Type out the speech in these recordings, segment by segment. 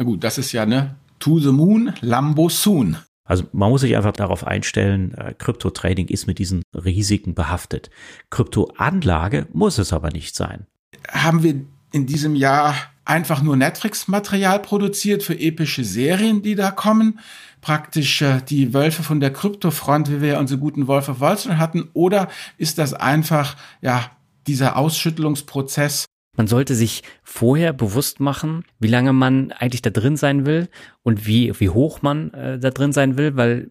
Na gut, das ist ja ne To the Moon, Lambo Soon. Also man muss sich einfach darauf einstellen, äh, Krypto-Trading ist mit diesen Risiken behaftet. Kryptoanlage muss es aber nicht sein. Haben wir in diesem Jahr einfach nur Netflix-Material produziert für epische Serien, die da kommen? Praktisch äh, die Wölfe von der Kryptofront, wie wir unsere guten Wolf of Wall Street hatten? Oder ist das einfach, ja, dieser Ausschüttelungsprozess man sollte sich vorher bewusst machen, wie lange man eigentlich da drin sein will und wie, wie hoch man äh, da drin sein will, weil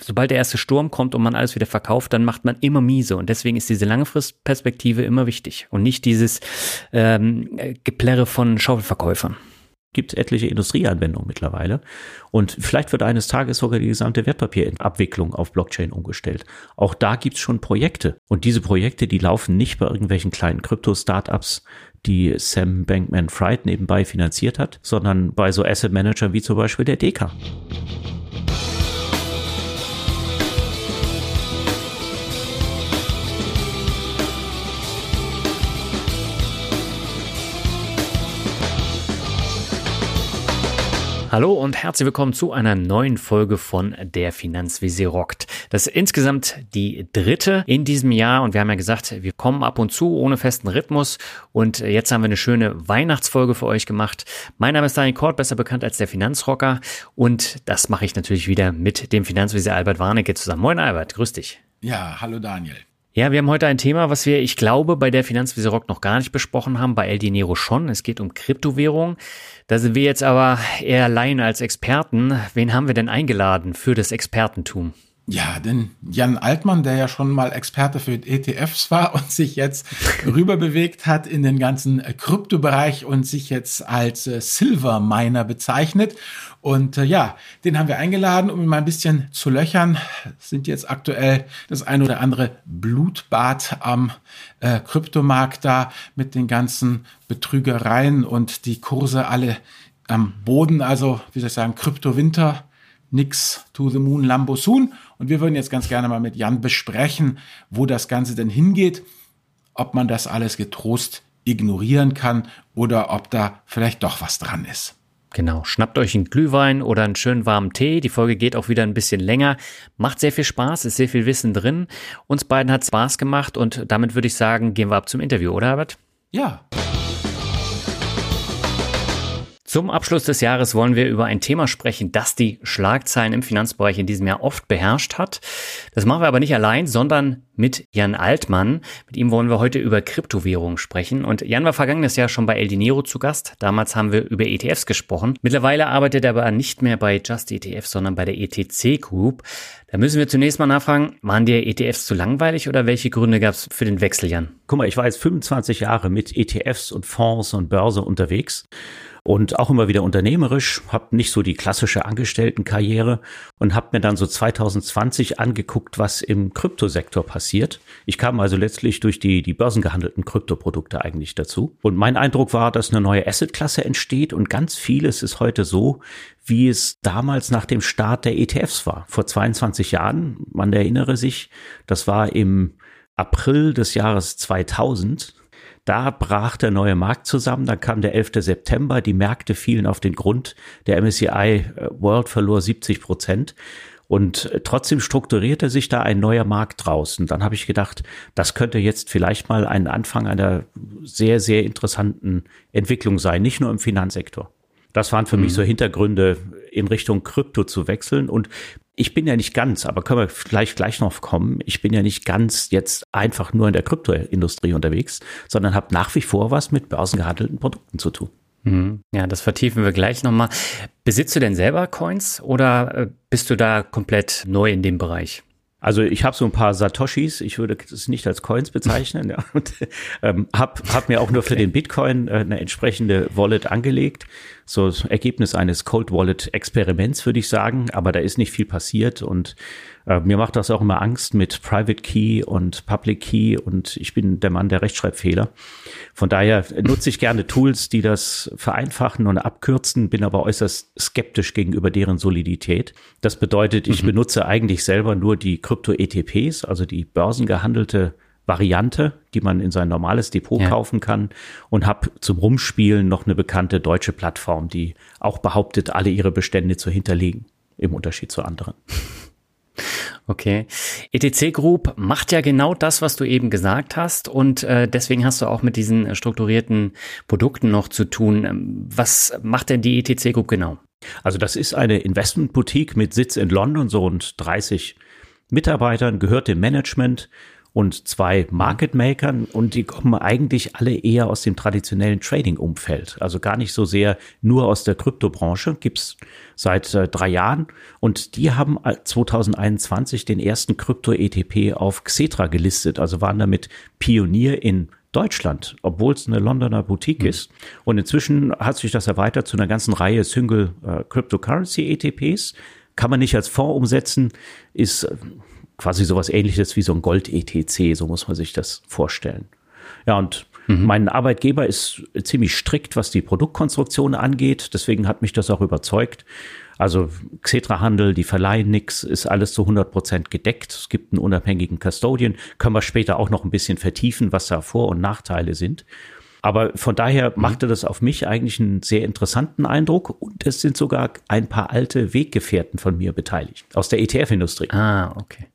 sobald der erste Sturm kommt und man alles wieder verkauft, dann macht man immer miese. Und deswegen ist diese Langfristperspektive immer wichtig und nicht dieses ähm, Geplärre von Schaufelverkäufern gibt etliche Industrieanwendungen mittlerweile. Und vielleicht wird eines Tages sogar die gesamte Wertpapierabwicklung auf Blockchain umgestellt. Auch da gibt es schon Projekte. Und diese Projekte, die laufen nicht bei irgendwelchen kleinen Krypto-Startups, die Sam Bankman-Fried nebenbei finanziert hat, sondern bei so Asset Managern wie zum Beispiel der DK. Hallo und herzlich willkommen zu einer neuen Folge von Der Finanzvisier rockt. Das ist insgesamt die dritte in diesem Jahr und wir haben ja gesagt, wir kommen ab und zu ohne festen Rhythmus und jetzt haben wir eine schöne Weihnachtsfolge für euch gemacht. Mein Name ist Daniel Kort, besser bekannt als der Finanzrocker und das mache ich natürlich wieder mit dem Finanzvisier Albert Warnecke zusammen. Moin Albert, grüß dich. Ja, hallo Daniel. Ja, wir haben heute ein Thema, was wir, ich glaube, bei der Finanzvisier Rock noch gar nicht besprochen haben, bei El Dinero schon. Es geht um Kryptowährung. Da sind wir jetzt aber eher Laien als Experten. Wen haben wir denn eingeladen für das Expertentum? Ja, denn Jan Altmann, der ja schon mal Experte für ETFs war und sich jetzt rüber bewegt hat in den ganzen äh, Kryptobereich und sich jetzt als äh, Silver Miner bezeichnet. Und äh, ja, den haben wir eingeladen, um ihn mal ein bisschen zu löchern. Sind jetzt aktuell das ein oder andere Blutbad am äh, Kryptomarkt da mit den ganzen Betrügereien und die Kurse alle am Boden. Also, wie soll ich sagen, Kryptowinter nix to the moon, Lambo soon. Und wir würden jetzt ganz gerne mal mit Jan besprechen, wo das Ganze denn hingeht, ob man das alles getrost ignorieren kann oder ob da vielleicht doch was dran ist. Genau, schnappt euch einen Glühwein oder einen schönen warmen Tee. Die Folge geht auch wieder ein bisschen länger. Macht sehr viel Spaß, ist sehr viel Wissen drin. Uns beiden hat Spaß gemacht und damit würde ich sagen, gehen wir ab zum Interview, oder Herbert? Ja. Zum Abschluss des Jahres wollen wir über ein Thema sprechen, das die Schlagzeilen im Finanzbereich in diesem Jahr oft beherrscht hat. Das machen wir aber nicht allein, sondern mit Jan Altmann. Mit ihm wollen wir heute über Kryptowährungen sprechen. Und Jan war vergangenes Jahr schon bei El Dinero zu Gast. Damals haben wir über ETFs gesprochen. Mittlerweile arbeitet er aber nicht mehr bei Just ETF, sondern bei der ETC Group. Da müssen wir zunächst mal nachfragen, waren dir ETFs zu langweilig oder welche Gründe gab es für den Wechsel, Jan? Guck mal, ich war jetzt 25 Jahre mit ETFs und Fonds und Börse unterwegs und auch immer wieder unternehmerisch, habe nicht so die klassische Angestelltenkarriere und habe mir dann so 2020 angeguckt, was im Kryptosektor passiert. Ich kam also letztlich durch die, die börsengehandelten Kryptoprodukte eigentlich dazu. Und mein Eindruck war, dass eine neue Assetklasse entsteht und ganz vieles ist heute so, wie es damals nach dem Start der ETFs war. Vor 22 Jahren, man erinnere sich, das war im April des Jahres 2000 da brach der neue Markt zusammen, dann kam der 11. September, die Märkte fielen auf den Grund, der MSCI World verlor 70 Prozent. Und trotzdem strukturierte sich da ein neuer Markt draußen. Dann habe ich gedacht, das könnte jetzt vielleicht mal ein Anfang einer sehr, sehr interessanten Entwicklung sein, nicht nur im Finanzsektor. Das waren für mhm. mich so Hintergründe, in Richtung Krypto zu wechseln. Und ich bin ja nicht ganz, aber können wir vielleicht gleich noch kommen. Ich bin ja nicht ganz jetzt einfach nur in der Kryptoindustrie unterwegs, sondern habe nach wie vor was mit börsengehandelten Produkten zu tun. Mhm. Ja, das vertiefen wir gleich nochmal. Besitzt du denn selber Coins oder äh, bist du da komplett neu in dem Bereich? Also ich habe so ein paar Satoshis, ich würde es nicht als Coins bezeichnen, ja, und ähm, habe hab mir auch nur okay. für den Bitcoin äh, eine entsprechende Wallet angelegt. So das Ergebnis eines Cold Wallet Experiments, würde ich sagen, aber da ist nicht viel passiert und äh, mir macht das auch immer Angst mit Private Key und Public Key und ich bin der Mann der Rechtschreibfehler. Von daher nutze ich gerne Tools, die das vereinfachen und abkürzen, bin aber äußerst skeptisch gegenüber deren Solidität. Das bedeutet, ich mhm. benutze eigentlich selber nur die Krypto-ETPs, also die börsengehandelte Variante, die man in sein normales Depot ja. kaufen kann und habe zum Rumspielen noch eine bekannte deutsche Plattform, die auch behauptet, alle ihre Bestände zu hinterlegen, im Unterschied zu anderen. Okay. ETC Group macht ja genau das, was du eben gesagt hast und äh, deswegen hast du auch mit diesen strukturierten Produkten noch zu tun. Ähm, was macht denn die ETC Group genau? Also das ist eine Investmentboutique mit Sitz in London, so rund 30 Mitarbeitern, gehört dem Management und zwei Market Makern und die kommen eigentlich alle eher aus dem traditionellen Trading-Umfeld. Also gar nicht so sehr nur aus der Kryptobranche, gibt's seit äh, drei Jahren und die haben 2021 den ersten Krypto-ETP auf Xetra gelistet, also waren damit Pionier in Deutschland, obwohl es eine Londoner Boutique mhm. ist. Und inzwischen hat sich das erweitert zu einer ganzen Reihe Single äh, Cryptocurrency ETPs. Kann man nicht als Fonds umsetzen, ist äh, quasi sowas ähnliches wie so ein Gold-ETC, so muss man sich das vorstellen. Ja, und mhm. mein Arbeitgeber ist ziemlich strikt, was die Produktkonstruktion angeht. Deswegen hat mich das auch überzeugt. Also Xetra-Handel, die verleihen nix, ist alles zu 100 Prozent gedeckt. Es gibt einen unabhängigen Custodian. Können wir später auch noch ein bisschen vertiefen, was da Vor- und Nachteile sind. Aber von daher mhm. machte das auf mich eigentlich einen sehr interessanten Eindruck und es sind sogar ein paar alte Weggefährten von mir beteiligt aus der ETF-Industrie. Ah, okay.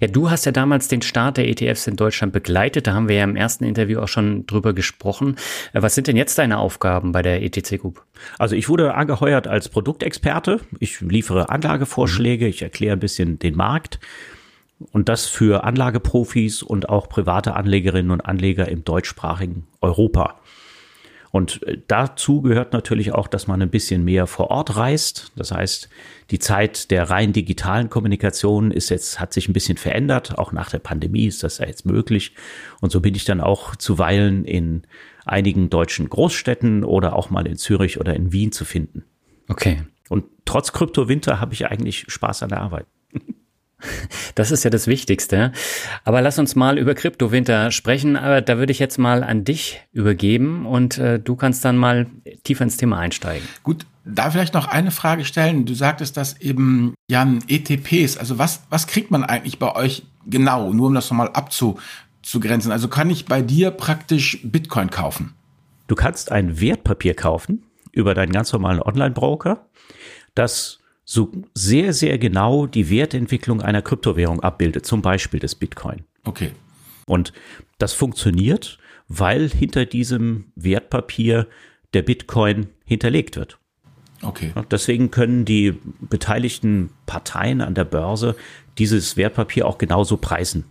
Ja, du hast ja damals den Start der ETFs in Deutschland begleitet. Da haben wir ja im ersten Interview auch schon drüber gesprochen. Äh, was sind denn jetzt deine Aufgaben bei der ETC Group? Also ich wurde angeheuert als Produktexperte. Ich liefere Anlagevorschläge, mhm. ich erkläre ein bisschen den Markt. Und das für Anlageprofis und auch private Anlegerinnen und Anleger im deutschsprachigen Europa. Und äh, dazu gehört natürlich auch, dass man ein bisschen mehr vor Ort reist. Das heißt, die Zeit der rein digitalen Kommunikation ist jetzt, hat sich ein bisschen verändert. Auch nach der Pandemie ist das ja jetzt möglich. Und so bin ich dann auch zuweilen in einigen deutschen Großstädten oder auch mal in Zürich oder in Wien zu finden. Okay. Und trotz Kryptowinter habe ich eigentlich Spaß an der Arbeit. Das ist ja das Wichtigste. Aber lass uns mal über Kryptowinter sprechen. Aber da würde ich jetzt mal an dich übergeben und äh, du kannst dann mal tiefer ins Thema einsteigen. Gut, da vielleicht noch eine Frage stellen. Du sagtest dass eben, Jan, ETPs. Also was, was kriegt man eigentlich bei euch genau? Nur um das nochmal abzugrenzen. Also kann ich bei dir praktisch Bitcoin kaufen? Du kannst ein Wertpapier kaufen über deinen ganz normalen Online-Broker, das so sehr, sehr genau die Wertentwicklung einer Kryptowährung abbildet, zum Beispiel des Bitcoin. Okay. Und das funktioniert, weil hinter diesem Wertpapier der Bitcoin hinterlegt wird. Okay. Deswegen können die beteiligten Parteien an der Börse dieses Wertpapier auch genauso preisen,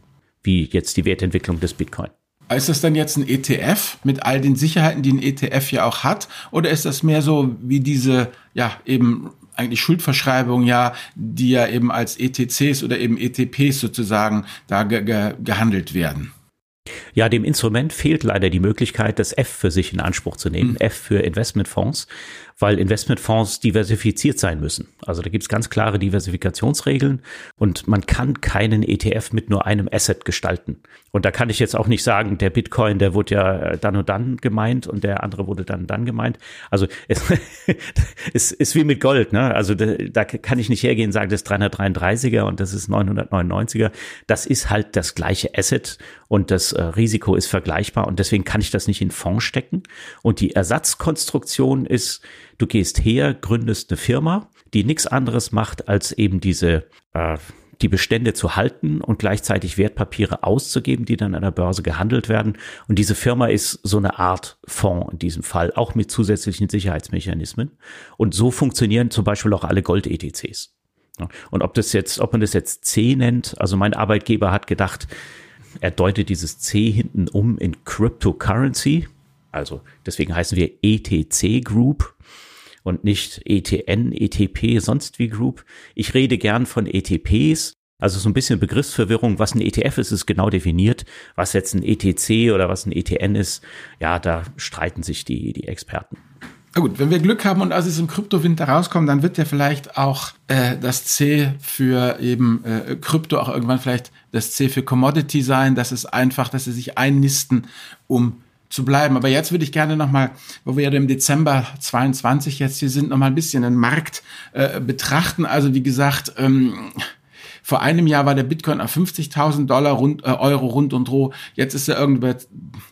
wie jetzt die Wertentwicklung des Bitcoin. Ist das dann jetzt ein ETF mit all den Sicherheiten, die ein ETF ja auch hat? Oder ist das mehr so wie diese, ja, eben eigentlich Schuldverschreibungen ja, die ja eben als ETCs oder eben ETPs sozusagen da ge ge gehandelt werden. Ja, dem Instrument fehlt leider die Möglichkeit, das F für sich in Anspruch zu nehmen, mhm. F für Investmentfonds weil Investmentfonds diversifiziert sein müssen. Also da gibt es ganz klare Diversifikationsregeln und man kann keinen ETF mit nur einem Asset gestalten. Und da kann ich jetzt auch nicht sagen, der Bitcoin, der wurde ja äh, dann und dann gemeint und der andere wurde dann und dann gemeint. Also es, es ist wie mit Gold, ne? Also da, da kann ich nicht hergehen und sagen, das ist 333er und das ist 999er. Das ist halt das gleiche Asset und das äh, Risiko ist vergleichbar und deswegen kann ich das nicht in Fonds stecken. Und die Ersatzkonstruktion ist, Du gehst her, gründest eine Firma, die nichts anderes macht, als eben diese äh, die Bestände zu halten und gleichzeitig Wertpapiere auszugeben, die dann an der Börse gehandelt werden. Und diese Firma ist so eine Art Fonds in diesem Fall, auch mit zusätzlichen Sicherheitsmechanismen. Und so funktionieren zum Beispiel auch alle Gold-ETCs. Und ob das jetzt, ob man das jetzt C nennt, also mein Arbeitgeber hat gedacht, er deutet dieses C hinten um in Cryptocurrency. Also deswegen heißen wir ETC Group und nicht ETN, ETP, sonst wie Group. Ich rede gern von ETPs. Also so ein bisschen Begriffsverwirrung, was ein ETF ist, ist genau definiert. Was jetzt ein ETC oder was ein ETN ist, ja, da streiten sich die, die Experten. Na gut, wenn wir Glück haben und als es im Kryptowinter rauskommt, dann wird ja vielleicht auch äh, das C für eben äh, Krypto auch irgendwann vielleicht das C für Commodity sein. Das ist einfach, dass sie sich einnisten, um zu bleiben. Aber jetzt würde ich gerne nochmal, wo wir ja im Dezember 22 jetzt hier sind, nochmal ein bisschen den Markt äh, betrachten. Also wie gesagt, ähm, vor einem Jahr war der Bitcoin auf 50.000 Dollar rund, äh, Euro rund und roh. Jetzt ist er irgendwie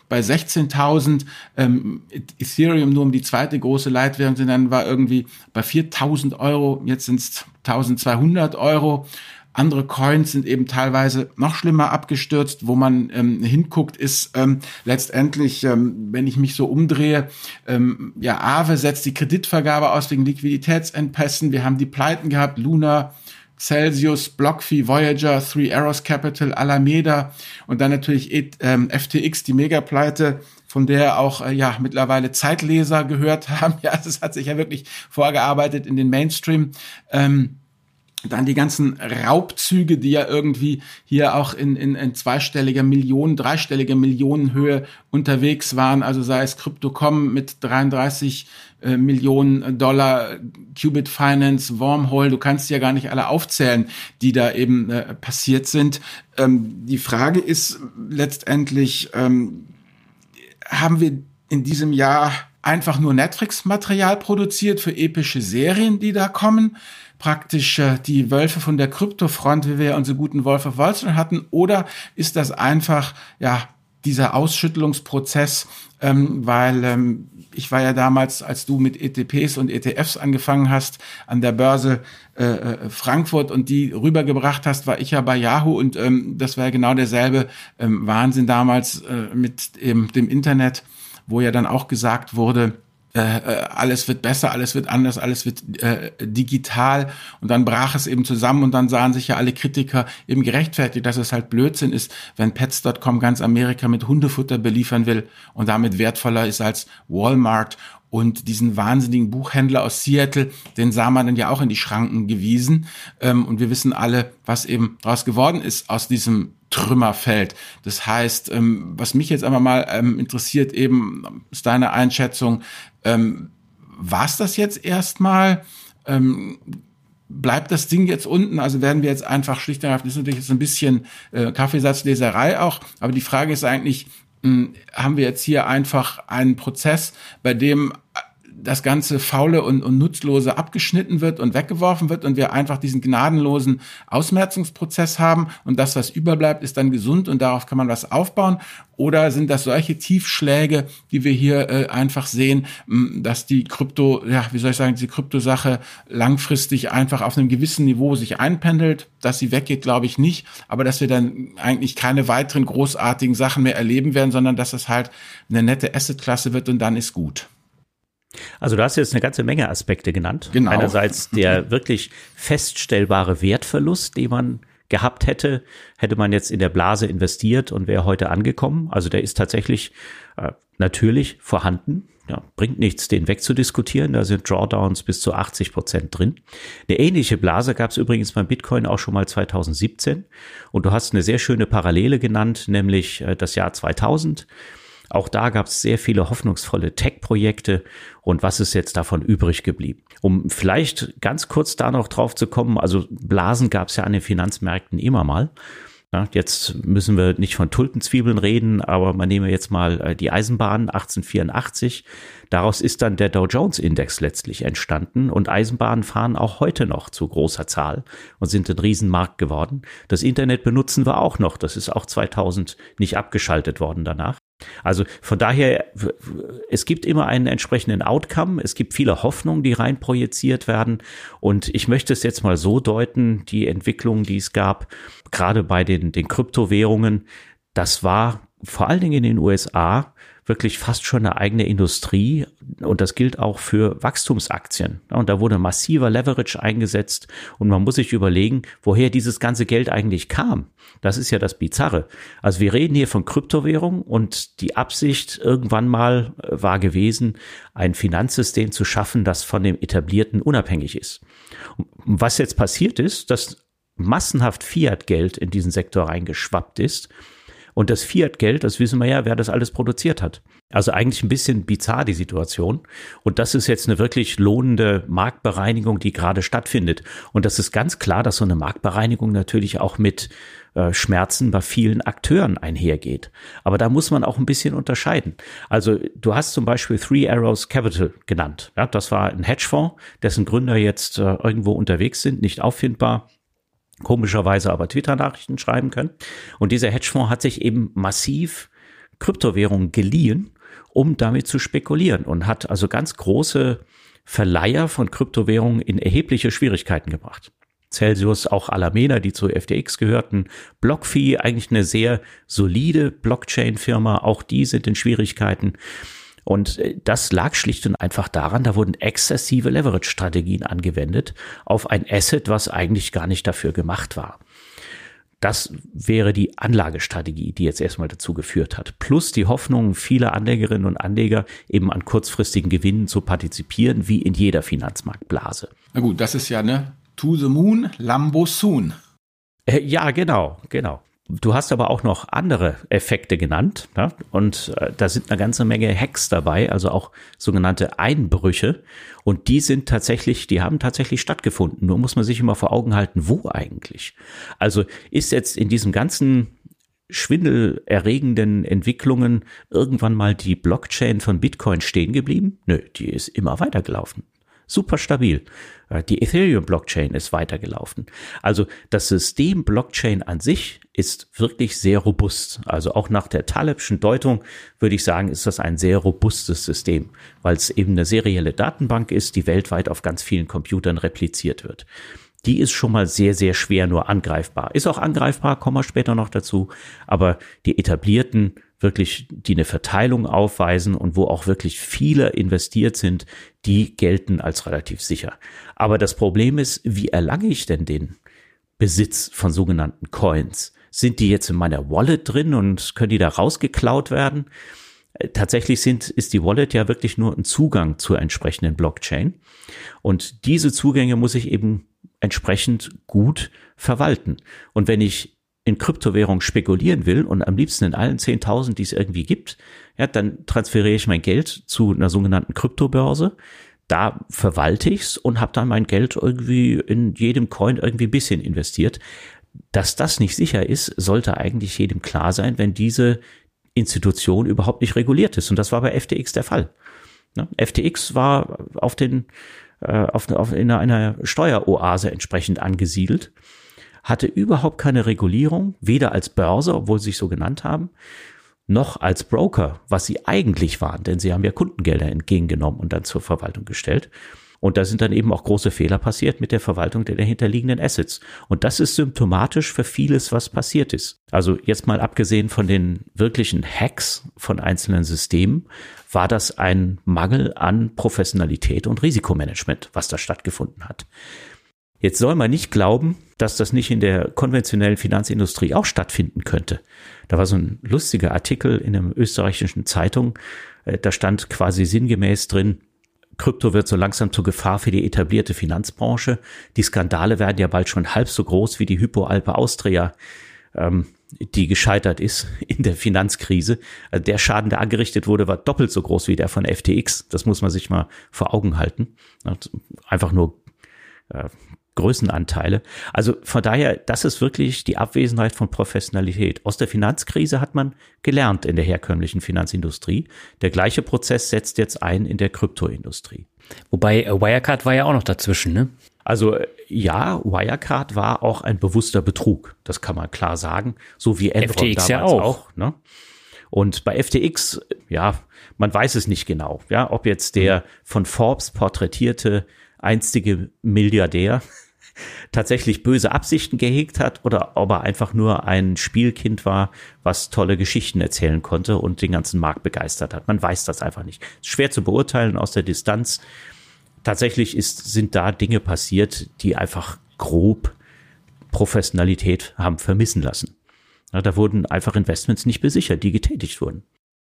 bei 16.000. Ähm, Ethereum nur um die zweite große Leitwährung dann war irgendwie bei 4.000 Euro. Jetzt sind es 1.200 Euro. Andere Coins sind eben teilweise noch schlimmer abgestürzt. Wo man ähm, hinguckt, ist ähm, letztendlich, ähm, wenn ich mich so umdrehe, ähm, ja, Aave setzt die Kreditvergabe aus wegen Liquiditätsengpässen. Wir haben die Pleiten gehabt, Luna, Celsius, BlockFi, Voyager, Three Arrows Capital, Alameda und dann natürlich ähm, FTX, die Megapleite, von der auch äh, ja mittlerweile Zeitleser gehört haben. Ja, das hat sich ja wirklich vorgearbeitet in den Mainstream. Ähm, dann die ganzen Raubzüge, die ja irgendwie hier auch in, in, in zweistelliger Millionen, dreistelliger Millionenhöhe unterwegs waren. Also sei es Crypto.com mit 33 äh, Millionen Dollar, Qubit Finance, Wormhole, du kannst ja gar nicht alle aufzählen, die da eben äh, passiert sind. Ähm, die Frage ist letztendlich, ähm, haben wir in diesem Jahr einfach nur Netflix-Material produziert für epische Serien, die da kommen? Praktisch äh, die Wölfe von der Kryptofront, wie wir unsere guten Wolf of Wall Street hatten, oder ist das einfach ja dieser Ausschüttelungsprozess, ähm, weil ähm, ich war ja damals, als du mit ETPs und ETFs angefangen hast an der Börse äh, äh, Frankfurt und die rübergebracht hast, war ich ja bei Yahoo und ähm, das war ja genau derselbe ähm, Wahnsinn damals äh, mit eben dem Internet, wo ja dann auch gesagt wurde, äh, äh, alles wird besser, alles wird anders, alles wird äh, digital und dann brach es eben zusammen und dann sahen sich ja alle Kritiker eben gerechtfertigt, dass es halt Blödsinn ist, wenn Pets.com ganz Amerika mit Hundefutter beliefern will und damit wertvoller ist als Walmart und diesen wahnsinnigen Buchhändler aus Seattle, den sah man dann ja auch in die Schranken gewiesen. Ähm, und wir wissen alle, was eben daraus geworden ist aus diesem Trümmerfeld. Das heißt, ähm, was mich jetzt aber mal ähm, interessiert, eben ist deine Einschätzung, ähm, war es das jetzt erstmal? Ähm, bleibt das Ding jetzt unten? Also werden wir jetzt einfach schlicht und einfach, das ist natürlich jetzt ein bisschen äh, Kaffeesatzleserei auch, aber die Frage ist eigentlich, mh, hm, haben wir jetzt hier einfach einen Prozess, bei dem das ganze Faule und, und Nutzlose abgeschnitten wird und weggeworfen wird und wir einfach diesen gnadenlosen Ausmerzungsprozess haben und das, was überbleibt, ist dann gesund und darauf kann man was aufbauen? Oder sind das solche Tiefschläge, die wir hier äh, einfach sehen, dass die Krypto, ja, wie soll ich sagen, diese Kryptosache langfristig einfach auf einem gewissen Niveau sich einpendelt, dass sie weggeht, glaube ich nicht, aber dass wir dann eigentlich keine weiteren großartigen Sachen mehr erleben werden, sondern dass es halt eine nette Assetklasse wird und dann ist gut. Also du hast jetzt eine ganze Menge Aspekte genannt. Genau. Einerseits der wirklich feststellbare Wertverlust, den man gehabt hätte, hätte man jetzt in der Blase investiert und wäre heute angekommen. Also der ist tatsächlich äh, natürlich vorhanden. Ja, bringt nichts, den wegzudiskutieren. Da sind Drawdowns bis zu 80 Prozent drin. Eine ähnliche Blase gab es übrigens beim Bitcoin auch schon mal 2017. Und du hast eine sehr schöne Parallele genannt, nämlich äh, das Jahr 2000. Auch da gab es sehr viele hoffnungsvolle Tech-Projekte und was ist jetzt davon übrig geblieben? Um vielleicht ganz kurz da noch drauf zu kommen, also Blasen gab es ja an den Finanzmärkten immer mal. Ja, jetzt müssen wir nicht von Tulpenzwiebeln reden, aber man nehme jetzt mal äh, die Eisenbahn 1884. Daraus ist dann der Dow Jones Index letztlich entstanden und Eisenbahnen fahren auch heute noch zu großer Zahl und sind ein Riesenmarkt geworden. Das Internet benutzen wir auch noch. Das ist auch 2000 nicht abgeschaltet worden danach. Also von daher, es gibt immer einen entsprechenden Outcome, es gibt viele Hoffnungen, die rein projiziert werden. Und ich möchte es jetzt mal so deuten, die Entwicklung, die es gab, gerade bei den, den Kryptowährungen, das war vor allen Dingen in den USA wirklich fast schon eine eigene Industrie und das gilt auch für Wachstumsaktien. Und da wurde massiver Leverage eingesetzt und man muss sich überlegen, woher dieses ganze Geld eigentlich kam. Das ist ja das Bizarre. Also wir reden hier von Kryptowährung und die Absicht irgendwann mal äh, war gewesen, ein Finanzsystem zu schaffen, das von dem etablierten unabhängig ist. Was jetzt passiert ist, dass massenhaft Fiat-Geld in diesen Sektor reingeschwappt ist und das Fiat-Geld, das wissen wir ja, wer das alles produziert hat. Also eigentlich ein bisschen bizarr die Situation. Und das ist jetzt eine wirklich lohnende Marktbereinigung, die gerade stattfindet. Und das ist ganz klar, dass so eine Marktbereinigung natürlich auch mit äh, Schmerzen bei vielen Akteuren einhergeht. Aber da muss man auch ein bisschen unterscheiden. Also du hast zum Beispiel Three Arrows Capital genannt. Ja, das war ein Hedgefonds, dessen Gründer jetzt äh, irgendwo unterwegs sind, nicht auffindbar komischerweise aber Twitter-Nachrichten schreiben können. Und dieser Hedgefonds hat sich eben massiv Kryptowährungen geliehen, um damit zu spekulieren und hat also ganz große Verleiher von Kryptowährungen in erhebliche Schwierigkeiten gebracht. Celsius, auch Alameda, die zu FTX gehörten, BlockFi, eigentlich eine sehr solide Blockchain-Firma, auch die sind in Schwierigkeiten. Und äh, das lag schlicht und einfach daran, da wurden exzessive Leverage-Strategien angewendet auf ein Asset, was eigentlich gar nicht dafür gemacht war. Das wäre die Anlagestrategie, die jetzt erstmal dazu geführt hat. Plus die Hoffnung vieler Anlegerinnen und Anleger, eben an kurzfristigen Gewinnen zu partizipieren, wie in jeder Finanzmarktblase. Na gut, das ist ja ne To the Moon, Lambo Soon. Äh, ja, genau, genau. Du hast aber auch noch andere Effekte genannt ja? und äh, da sind eine ganze Menge Hacks dabei, also auch sogenannte Einbrüche und die sind tatsächlich, die haben tatsächlich stattgefunden. Nur muss man sich immer vor Augen halten, wo eigentlich. Also ist jetzt in diesem ganzen schwindelerregenden Entwicklungen irgendwann mal die Blockchain von Bitcoin stehen geblieben? Nö, die ist immer weitergelaufen super stabil. Äh, die Ethereum-Blockchain ist weitergelaufen. Also das System Blockchain an sich ist wirklich sehr robust. Also auch nach der Talebschen Deutung würde ich sagen, ist das ein sehr robustes System, weil es eben eine serielle Datenbank ist, die weltweit auf ganz vielen Computern repliziert wird die ist schon mal sehr, sehr schwer nur angreifbar. Ist auch angreifbar, kommen wir später noch dazu. Aber die etablierten wirklich, die eine Verteilung aufweisen und wo auch wirklich viele investiert sind, die gelten als relativ sicher. Aber das Problem ist, wie erlange ich denn den Besitz von sogenannten Coins? Sind die jetzt in meiner Wallet drin und können die da rausgeklaut werden? Äh, tatsächlich sind, ist die Wallet ja wirklich nur ein Zugang zur entsprechenden Blockchain. Und diese Zugänge muss ich eben entsprechend gut verwalten. Und wenn ich in Kryptowährung spekulieren will und am liebsten in allen 10.000, die es irgendwie gibt, ja, dann transferiere ich mein Geld zu einer sogenannten Kryptobörse. Da verwalte ich's und habe dann mein Geld irgendwie in jedem Coin irgendwie ein bisschen investiert. Dass das nicht sicher ist, sollte eigentlich jedem klar sein, wenn diese Institution überhaupt nicht reguliert ist. Und das war bei FTX der Fall. Ne? FTX war auf den äh, auf, auf in einer Steueroase entsprechend angesiedelt hatte überhaupt keine Regulierung, weder als Börse, obwohl sie sich so genannt haben, noch als Broker, was sie eigentlich waren, denn sie haben ja Kundengelder entgegengenommen und dann zur Verwaltung gestellt. Und da sind dann eben auch große Fehler passiert mit der Verwaltung der dahinterliegenden Assets. Und das ist symptomatisch für vieles, was passiert ist. Also jetzt mal abgesehen von den wirklichen Hacks von einzelnen Systemen, war das ein Mangel an Professionalität und Risikomanagement, was da stattgefunden hat. Jetzt soll man nicht glauben, dass das nicht in der konventionellen Finanzindustrie auch stattfinden könnte. Da war so ein lustiger Artikel in einer österreichischen Zeitung, äh, da stand quasi sinngemäß drin, Krypto wird so langsam zur Gefahr für die etablierte Finanzbranche. Die Skandale werden ja bald schon halb so groß wie die Hypoalpe Austria, ähm, die gescheitert ist in der Finanzkrise. Also der Schaden, der angerichtet wurde, war doppelt so groß wie der von FTX. Das muss man sich mal vor Augen halten. Einfach nur äh, Größenanteile. Also von daher, das ist wirklich die Abwesenheit von Professionalität. Aus der Finanzkrise hat man gelernt in der herkömmlichen Finanzindustrie. Der gleiche Prozess setzt jetzt ein in der Kryptoindustrie. Wobei äh, Wirecard war ja auch noch dazwischen, ne? Also ja, Wirecard war auch ein bewusster Betrug. Das kann man klar sagen. So wie Enron FTX damals ja auch. auch ne? Und bei FTX, ja, man weiß es nicht genau, ja, ob jetzt der von Forbes porträtierte einstige Milliardär tatsächlich böse Absichten gehegt hat oder ob er einfach nur ein Spielkind war, was tolle Geschichten erzählen konnte und den ganzen Markt begeistert hat. Man weiß das einfach nicht. Ist schwer zu beurteilen aus der Distanz. Tatsächlich ist, sind da Dinge passiert, die einfach grob Professionalität haben vermissen lassen. Ja, da wurden einfach Investments nicht besichert, die getätigt wurden.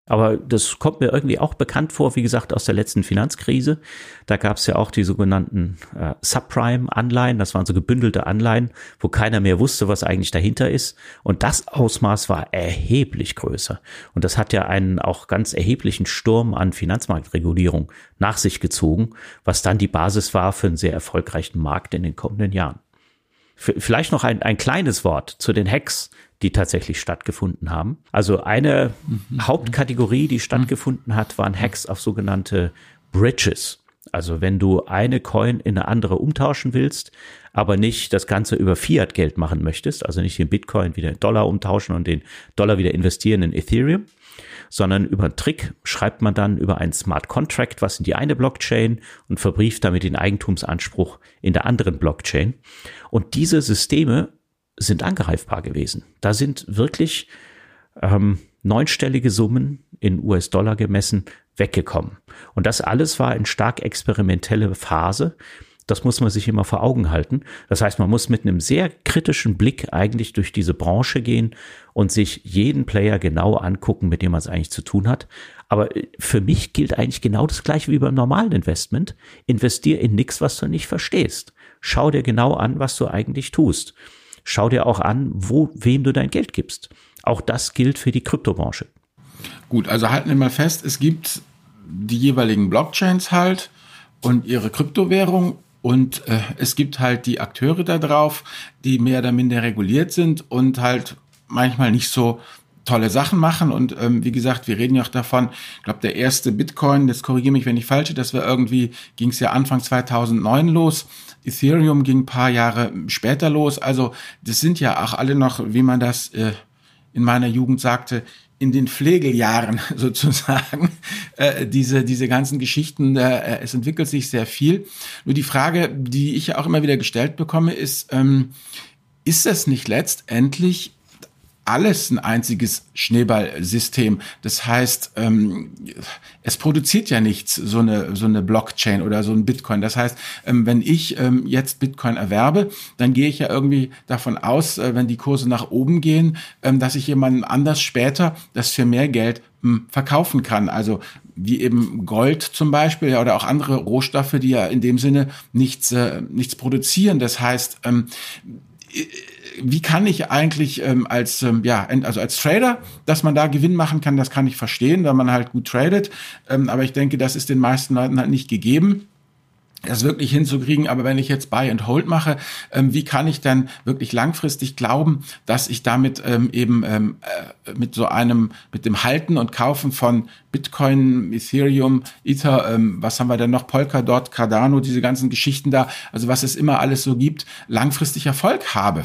Aber das kommt mir irgendwie auch bekannt vor, wie gesagt, aus der letzten Finanzkrise. Da gab es ja auch die sogenannten äh, Subprime-Anleihen. Das waren so gebündelte Anleihen, wo keiner mehr wusste, was eigentlich dahinter ist. Und das Ausmaß war erheblich größer. Und das hat ja einen auch ganz erheblichen Sturm an Finanzmarktregulierung nach sich gezogen, was dann die Basis war für einen sehr erfolgreichen Markt in den kommenden Jahren. Vielleicht noch ein, ein kleines Wort zu den Hacks, die tatsächlich stattgefunden haben. Also eine mhm. Hauptkategorie, die stattgefunden hat, waren Hacks auf sogenannte Bridges. Also wenn du eine Coin in eine andere umtauschen willst, aber nicht das Ganze über Fiat-Geld machen möchtest, also nicht den Bitcoin wieder in Dollar umtauschen und den Dollar wieder investieren in Ethereum, sondern über einen Trick schreibt man dann über einen Smart Contract was in die eine Blockchain und verbrieft damit den Eigentumsanspruch in der anderen Blockchain. Und diese Systeme sind angreifbar gewesen. Da sind wirklich ähm, neunstellige Summen in US-Dollar gemessen weggekommen. Und das alles war in stark experimentelle Phase. Das muss man sich immer vor Augen halten. Das heißt, man muss mit einem sehr kritischen Blick eigentlich durch diese Branche gehen und sich jeden Player genau angucken, mit dem man es eigentlich zu tun hat. Aber äh, für mich gilt eigentlich genau das gleiche wie beim normalen Investment. Investier in nichts, was du nicht verstehst. Schau dir genau an, was du eigentlich tust. Schau dir auch an, wo, wem du dein Geld gibst. Auch das gilt für die Kryptobranche. Gut, also halten wir mal fest, es gibt die jeweiligen Blockchains halt und ihre Kryptowährung und äh, es gibt halt die Akteure da drauf, die mehr oder minder reguliert sind und halt manchmal nicht so tolle Sachen machen. Und ähm, wie gesagt, wir reden ja auch davon, ich glaube, der erste Bitcoin, das korrigiere mich, wenn ich falsch, das war irgendwie, ging es ja Anfang 2009 los. Ethereum ging ein paar Jahre später los. Also das sind ja auch alle noch, wie man das äh, in meiner Jugend sagte, in den Pflegeljahren sozusagen äh, diese diese ganzen Geschichten äh, es entwickelt sich sehr viel nur die Frage die ich auch immer wieder gestellt bekomme ist ähm, ist das nicht letztendlich alles ein einziges Schneeballsystem. Das heißt, ähm, es produziert ja nichts, so eine, so eine Blockchain oder so ein Bitcoin. Das heißt, ähm, wenn ich ähm, jetzt Bitcoin erwerbe, dann gehe ich ja irgendwie davon aus, äh, wenn die Kurse nach oben gehen, ähm, dass ich jemandem anders später das für mehr Geld ähm, verkaufen kann. Also wie eben Gold zum Beispiel ja, oder auch andere Rohstoffe, die ja in dem Sinne nichts, äh, nichts produzieren. Das heißt, ähm, wie kann ich eigentlich ähm, als ähm, ja also als Trader, dass man da Gewinn machen kann, das kann ich verstehen, weil man halt gut tradet. Ähm, aber ich denke, das ist den meisten Leuten halt nicht gegeben das wirklich hinzukriegen. Aber wenn ich jetzt Buy and Hold mache, ähm, wie kann ich dann wirklich langfristig glauben, dass ich damit ähm, eben ähm, äh, mit so einem, mit dem Halten und Kaufen von Bitcoin, Ethereum, Ether, ähm, was haben wir denn noch, Polkadot, Cardano, diese ganzen Geschichten da, also was es immer alles so gibt, langfristig Erfolg habe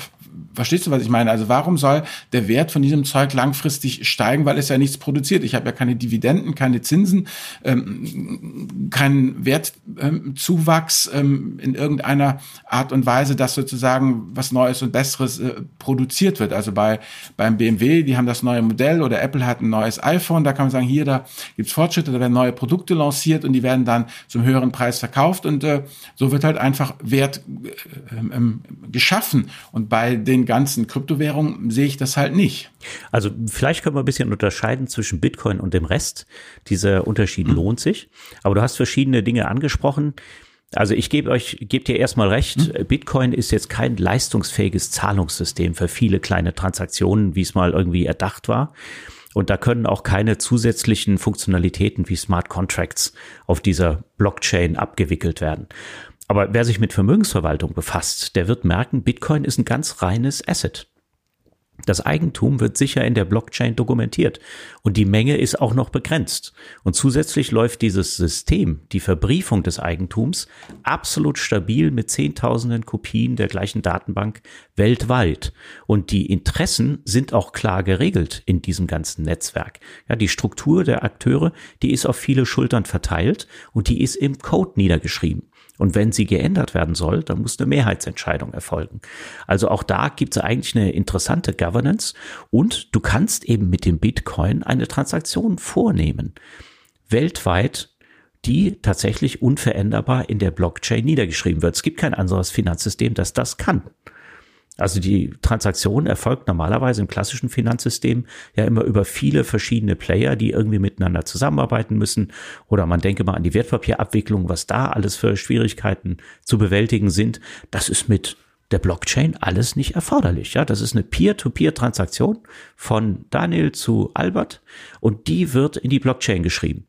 verstehst du, was ich meine? Also warum soll der Wert von diesem Zeug langfristig steigen, weil es ja nichts produziert? Ich habe ja keine Dividenden, keine Zinsen, ähm, keinen Wertzuwachs ähm, in irgendeiner Art und Weise, dass sozusagen was Neues und Besseres äh, produziert wird. Also bei beim BMW, die haben das neue Modell oder Apple hat ein neues iPhone, da kann man sagen, hier, da gibt's Fortschritte, da werden neue Produkte lanciert und die werden dann zum höheren Preis verkauft und äh, so wird halt einfach Wert äh, ähm, geschaffen. Und bei den ganzen Kryptowährungen sehe ich das halt nicht. Also vielleicht können wir ein bisschen unterscheiden zwischen Bitcoin und dem Rest. Dieser Unterschied mhm. lohnt sich. Aber du hast verschiedene Dinge angesprochen. Also ich gebe euch, gebt dir erstmal recht, mhm. Bitcoin ist jetzt kein leistungsfähiges Zahlungssystem für viele kleine Transaktionen, wie es mal irgendwie erdacht war. Und da können auch keine zusätzlichen Funktionalitäten wie Smart Contracts auf dieser Blockchain abgewickelt werden. Aber wer sich mit Vermögensverwaltung befasst, der wird merken, Bitcoin ist ein ganz reines Asset. Das Eigentum wird sicher in der Blockchain dokumentiert und die Menge ist auch noch begrenzt. Und zusätzlich läuft dieses System, die Verbriefung des Eigentums, absolut stabil mit Zehntausenden Kopien der gleichen Datenbank weltweit. Und die Interessen sind auch klar geregelt in diesem ganzen Netzwerk. Ja, die Struktur der Akteure, die ist auf viele Schultern verteilt und die ist im Code niedergeschrieben. Und wenn sie geändert werden soll, dann muss eine Mehrheitsentscheidung erfolgen. Also auch da gibt es eigentlich eine interessante Governance und du kannst eben mit dem Bitcoin eine Transaktion vornehmen. Weltweit die tatsächlich unveränderbar in der Blockchain niedergeschrieben wird. Es gibt kein anderes Finanzsystem, das das kann. Also die Transaktion erfolgt normalerweise im klassischen Finanzsystem ja immer über viele verschiedene Player, die irgendwie miteinander zusammenarbeiten müssen. Oder man denke mal an die Wertpapierabwicklung, was da alles für Schwierigkeiten zu bewältigen sind. Das ist mit der Blockchain alles nicht erforderlich. Ja, das ist eine Peer-to-Peer-Transaktion von Daniel zu Albert und die wird in die Blockchain geschrieben.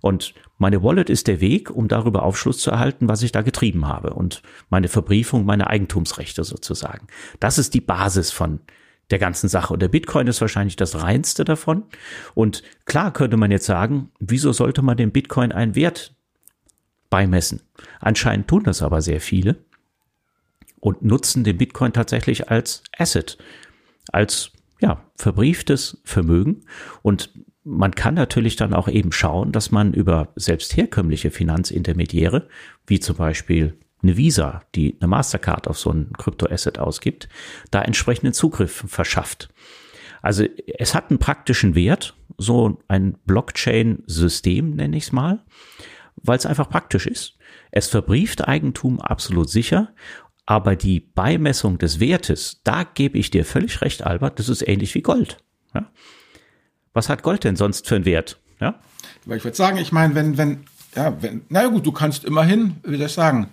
Und meine Wallet ist der Weg, um darüber Aufschluss zu erhalten, was ich da getrieben habe und meine Verbriefung, meine Eigentumsrechte sozusagen. Das ist die Basis von der ganzen Sache. Und der Bitcoin ist wahrscheinlich das reinste davon. Und klar könnte man jetzt sagen, wieso sollte man dem Bitcoin einen Wert beimessen. Anscheinend tun das aber sehr viele und nutzen den Bitcoin tatsächlich als Asset, als ja, verbrieftes Vermögen. Und man kann natürlich dann auch eben schauen, dass man über selbst herkömmliche Finanzintermediäre, wie zum Beispiel eine Visa, die eine Mastercard auf so ein Kryptoasset ausgibt, da entsprechenden Zugriff verschafft. Also es hat einen praktischen Wert, so ein Blockchain-System nenne ich es mal, weil es einfach praktisch ist. Es verbrieft Eigentum absolut sicher, aber die Beimessung des Wertes, da gebe ich dir völlig recht, Albert, das ist ähnlich wie Gold. Ja? Was hat Gold denn sonst für einen Wert? Ja? Ich würde sagen, ich meine, wenn, wenn, ja, wenn, naja gut, du kannst immerhin, wie soll ich sagen,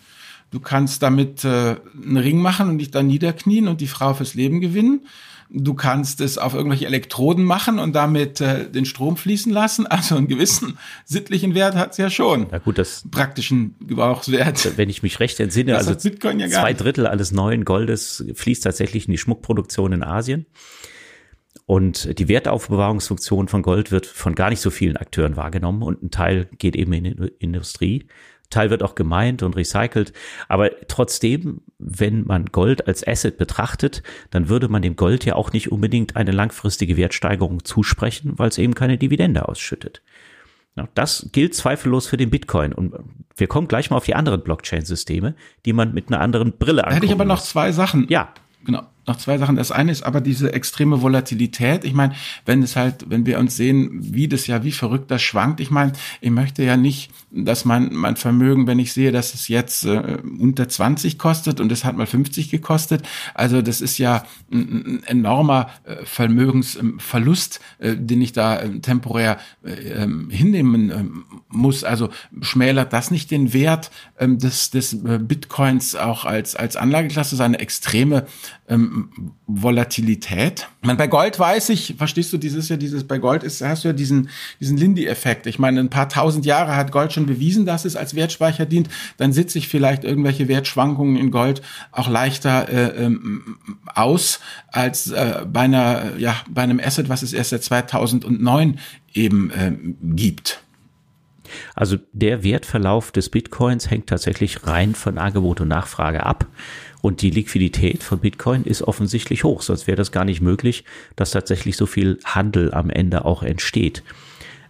du kannst damit äh, einen Ring machen und dich dann niederknien und die Frau fürs Leben gewinnen. Du kannst es auf irgendwelche Elektroden machen und damit äh, den Strom fließen lassen. Also einen gewissen sittlichen Wert hat es ja schon. Na gut, das praktischen Gebrauchswert. Wenn ich mich recht entsinne, das also ja zwei Drittel alles neuen Goldes fließt tatsächlich in die Schmuckproduktion in Asien. Und die Wertaufbewahrungsfunktion von Gold wird von gar nicht so vielen Akteuren wahrgenommen und ein Teil geht eben in die Industrie. Teil wird auch gemeint und recycelt. Aber trotzdem, wenn man Gold als Asset betrachtet, dann würde man dem Gold ja auch nicht unbedingt eine langfristige Wertsteigerung zusprechen, weil es eben keine Dividende ausschüttet. Das gilt zweifellos für den Bitcoin. Und wir kommen gleich mal auf die anderen Blockchain-Systeme, die man mit einer anderen Brille. Da hätte ich aber noch zwei Sachen. Ja. Genau noch zwei Sachen. Das eine ist aber diese extreme Volatilität. Ich meine, wenn es halt, wenn wir uns sehen, wie das ja wie verrückt das schwankt. Ich meine, ich möchte ja nicht, dass mein, mein Vermögen, wenn ich sehe, dass es jetzt äh, unter 20 kostet und es hat mal 50 gekostet. Also das ist ja ein, ein enormer äh, Vermögensverlust, äh, den ich da äh, temporär äh, ähm, hinnehmen äh, muss. Also schmälert das nicht den Wert des, des äh, Bitcoins auch als, als Anlageklasse, seine extreme ähm, Volatilität. Man, bei Gold weiß ich, verstehst du, dieses ja dieses bei Gold ist, hast du ja diesen diesen Lindy-Effekt. Ich meine, ein paar tausend Jahre hat Gold schon bewiesen, dass es als Wertspeicher dient. Dann sitze ich vielleicht irgendwelche Wertschwankungen in Gold auch leichter äh, ähm, aus als äh, bei einer ja bei einem Asset, was es erst seit 2009 eben äh, gibt. Also der Wertverlauf des Bitcoins hängt tatsächlich rein von Angebot und Nachfrage ab. Und die Liquidität von Bitcoin ist offensichtlich hoch, sonst wäre das gar nicht möglich, dass tatsächlich so viel Handel am Ende auch entsteht.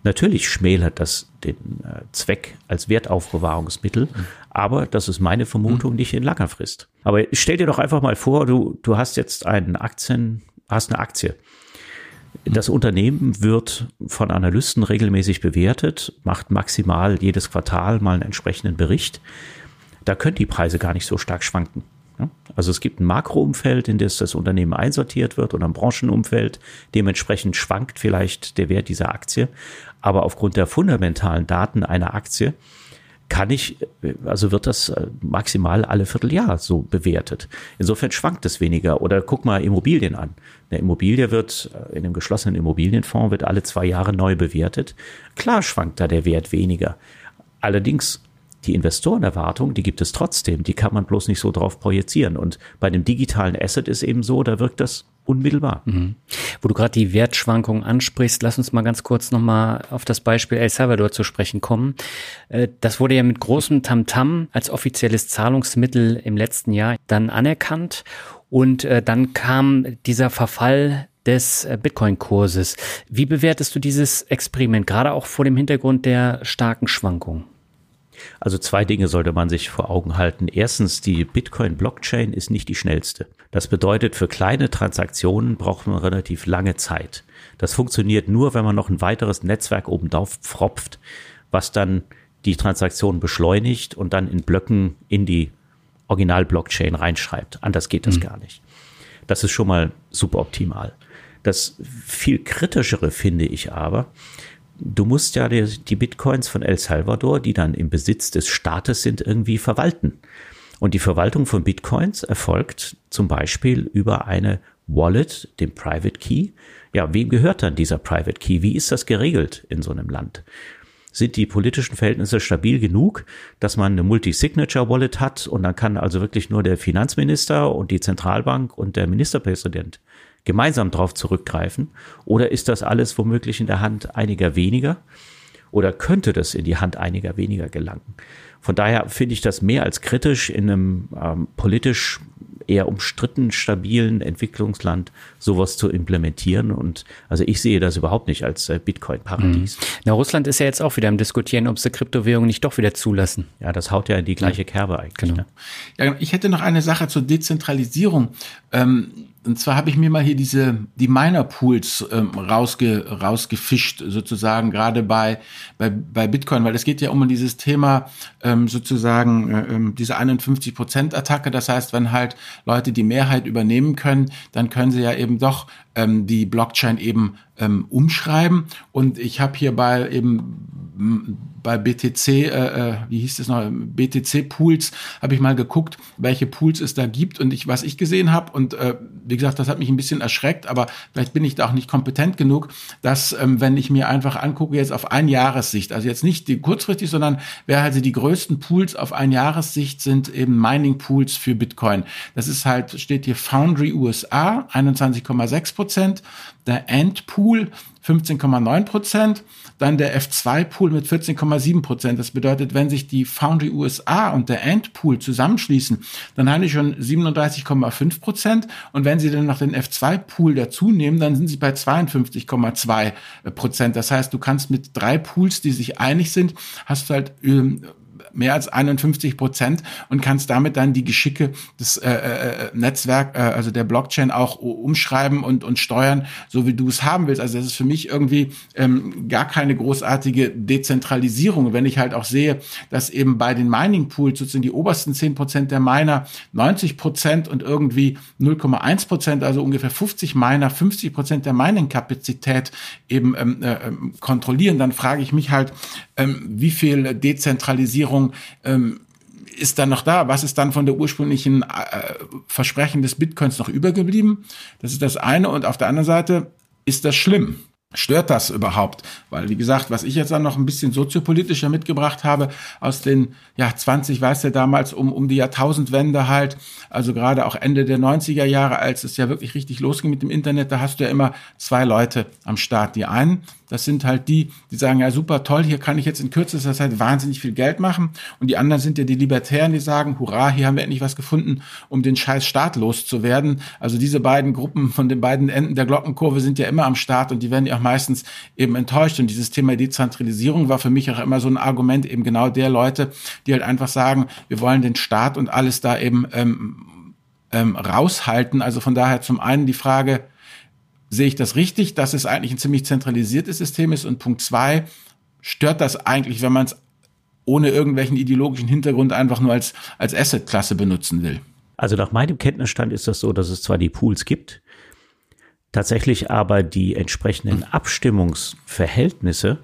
Natürlich schmälert das den äh, Zweck als Wertaufbewahrungsmittel, mhm. aber das ist meine Vermutung mhm. nicht in langer Frist. Aber stell dir doch einfach mal vor, du, du hast jetzt einen Aktien, hast eine Aktie. Das Unternehmen wird von Analysten regelmäßig bewertet, macht maximal jedes Quartal mal einen entsprechenden Bericht. Da können die Preise gar nicht so stark schwanken. Also es gibt ein Makroumfeld, in das das Unternehmen einsortiert wird oder ein Branchenumfeld. Dementsprechend schwankt vielleicht der Wert dieser Aktie. Aber aufgrund der fundamentalen Daten einer Aktie kann ich, also wird das äh, maximal alle Vierteljahr so bewertet. Insofern schwankt es weniger. Oder guck mal Immobilien an. Eine Immobilie wird äh, in einem geschlossenen Immobilienfonds wird alle zwei Jahre neu bewertet. Klar schwankt da der Wert weniger. Allerdings die Investorenerwartung, die gibt es trotzdem, die kann man bloß nicht so drauf projizieren. Und bei einem digitalen Asset ist eben so, da wirkt das unmittelbar. Mhm. Wo du gerade die Wertschwankungen ansprichst, lass uns mal ganz kurz nochmal auf das Beispiel El Salvador zu sprechen kommen. Äh, das wurde ja mit großem Tamtam als offizielles Zahlungsmittel im letzten Jahr dann anerkannt. Und äh, dann kam dieser Verfall des äh, Bitcoin-Kurses. Wie bewertest du dieses Experiment, gerade auch vor dem Hintergrund der starken Schwankungen? Also zwei Dinge sollte man sich vor Augen halten. Erstens, die Bitcoin-Blockchain ist nicht die schnellste. Das bedeutet, für kleine Transaktionen braucht man relativ lange Zeit. Das funktioniert nur, wenn man noch ein weiteres Netzwerk oben drauf pfropft, was dann die Transaktion beschleunigt und dann in Blöcken in die Original-Blockchain reinschreibt. Anders geht das mhm. gar nicht. Das ist schon mal suboptimal. Das viel kritischere finde ich aber, du musst ja die, die Bitcoins von El Salvador, die dann im Besitz des Staates sind, irgendwie verwalten. Und die Verwaltung von Bitcoins erfolgt zum Beispiel über eine Wallet, dem Private Key. Ja, wem gehört dann dieser Private Key? Wie ist das geregelt in so einem Land? Sind die politischen Verhältnisse stabil genug, dass man eine Multi-Signature-Wallet hat und dann kann also wirklich nur der Finanzminister und die Zentralbank und der Ministerpräsident gemeinsam darauf zurückgreifen? Oder ist das alles womöglich in der Hand einiger weniger? oder könnte das in die Hand einiger weniger gelangen. Von daher finde ich das mehr als kritisch in einem ähm, politisch eher umstritten stabilen Entwicklungsland sowas zu implementieren. Und also ich sehe das überhaupt nicht als äh, Bitcoin-Paradies. Mhm. Na, Russland ist ja jetzt auch wieder im Diskutieren, ob sie Kryptowährungen nicht doch wieder zulassen. Ja, das haut ja in die gleiche Kerbe eigentlich. Genau. Ne? Ja, ich hätte noch eine Sache zur Dezentralisierung. Ähm, und zwar habe ich mir mal hier diese die Miner Pools ähm, rausge, rausgefischt sozusagen gerade bei, bei bei Bitcoin, weil es geht ja um dieses Thema ähm, sozusagen äh, ähm, diese 51 Prozent Attacke. Das heißt, wenn halt Leute die Mehrheit übernehmen können, dann können sie ja eben doch ähm, die Blockchain eben ähm, umschreiben. Und ich habe hier bei eben bei BTC, äh, äh, wie hieß es noch, BTC Pools, habe ich mal geguckt, welche Pools es da gibt und ich, was ich gesehen habe. Und äh, wie gesagt, das hat mich ein bisschen erschreckt, aber vielleicht bin ich da auch nicht kompetent genug, dass ähm, wenn ich mir einfach angucke, jetzt auf ein Jahressicht, also jetzt nicht die kurzfristig, sondern wer also die größten Pools auf ein Jahressicht sind eben Mining Pools für Bitcoin. Das ist halt, steht hier Foundry USA, 21,6 Prozent, der Ant Pool 15,9 Prozent, dann der F2 Pool mit 14,7 Prozent. Das bedeutet, wenn sich die Foundry USA und der Ant Pool zusammenschließen, dann haben die schon 37,5 Prozent. Und wenn sie dann noch den F2 Pool dazu nehmen, dann sind sie bei 52,2 Prozent. Das heißt, du kannst mit drei Pools, die sich einig sind, hast halt ähm, mehr als 51 Prozent und kannst damit dann die Geschicke des äh, äh, Netzwerk, äh, also der Blockchain auch umschreiben und, und steuern, so wie du es haben willst. Also das ist für mich irgendwie ähm, gar keine großartige Dezentralisierung. Wenn ich halt auch sehe, dass eben bei den Mining Pools sozusagen die obersten 10 Prozent der Miner 90 Prozent und irgendwie 0,1 Prozent, also ungefähr 50 Miner, 50 Prozent der Mining-Kapazität eben ähm, äh, ähm, kontrollieren, dann frage ich mich halt, ähm, wie viel Dezentralisierung ähm, ist dann noch da? Was ist dann von der ursprünglichen äh, Versprechen des Bitcoins noch übergeblieben? Das ist das eine. Und auf der anderen Seite ist das schlimm. Stört das überhaupt? Weil, wie gesagt, was ich jetzt dann noch ein bisschen soziopolitischer mitgebracht habe, aus den, ja, 20, weißt du, damals um, um die Jahrtausendwende halt, also gerade auch Ende der 90er Jahre, als es ja wirklich richtig losging mit dem Internet, da hast du ja immer zwei Leute am Start. Die einen, das sind halt die, die sagen, ja super toll, hier kann ich jetzt in kürzester Zeit wahnsinnig viel Geld machen. Und die anderen sind ja die Libertären, die sagen, hurra, hier haben wir endlich was gefunden, um den scheiß Staat loszuwerden. Also diese beiden Gruppen von den beiden Enden der Glockenkurve sind ja immer am Start und die werden ja auch meistens eben enttäuscht. Und dieses Thema Dezentralisierung war für mich auch immer so ein Argument eben genau der Leute, die halt einfach sagen, wir wollen den Staat und alles da eben ähm, ähm, raushalten. Also von daher zum einen die Frage, Sehe ich das richtig, dass es eigentlich ein ziemlich zentralisiertes System ist? Und Punkt zwei, stört das eigentlich, wenn man es ohne irgendwelchen ideologischen Hintergrund einfach nur als, als Asset-Klasse benutzen will? Also nach meinem Kenntnisstand ist das so, dass es zwar die Pools gibt, tatsächlich aber die entsprechenden Abstimmungsverhältnisse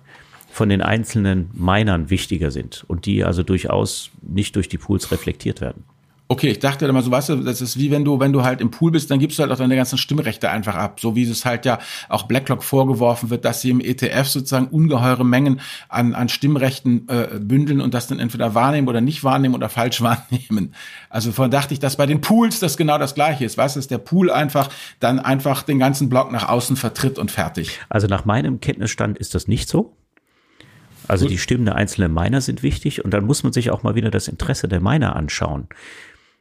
von den einzelnen Minern wichtiger sind und die also durchaus nicht durch die Pools reflektiert werden. Okay, ich dachte immer so, weißt du, das ist wie wenn du, wenn du halt im Pool bist, dann gibst du halt auch deine ganzen Stimmrechte einfach ab. So wie es halt ja auch BlackRock vorgeworfen wird, dass sie im ETF sozusagen ungeheure Mengen an, an Stimmrechten äh, bündeln und das dann entweder wahrnehmen oder nicht wahrnehmen oder falsch wahrnehmen. Also vorhin dachte ich, dass bei den Pools das genau das gleiche ist. Weißt du, dass der Pool einfach dann einfach den ganzen Block nach außen vertritt und fertig. Also nach meinem Kenntnisstand ist das nicht so. Also die Stimmen der einzelnen Miner sind wichtig und dann muss man sich auch mal wieder das Interesse der Miner anschauen.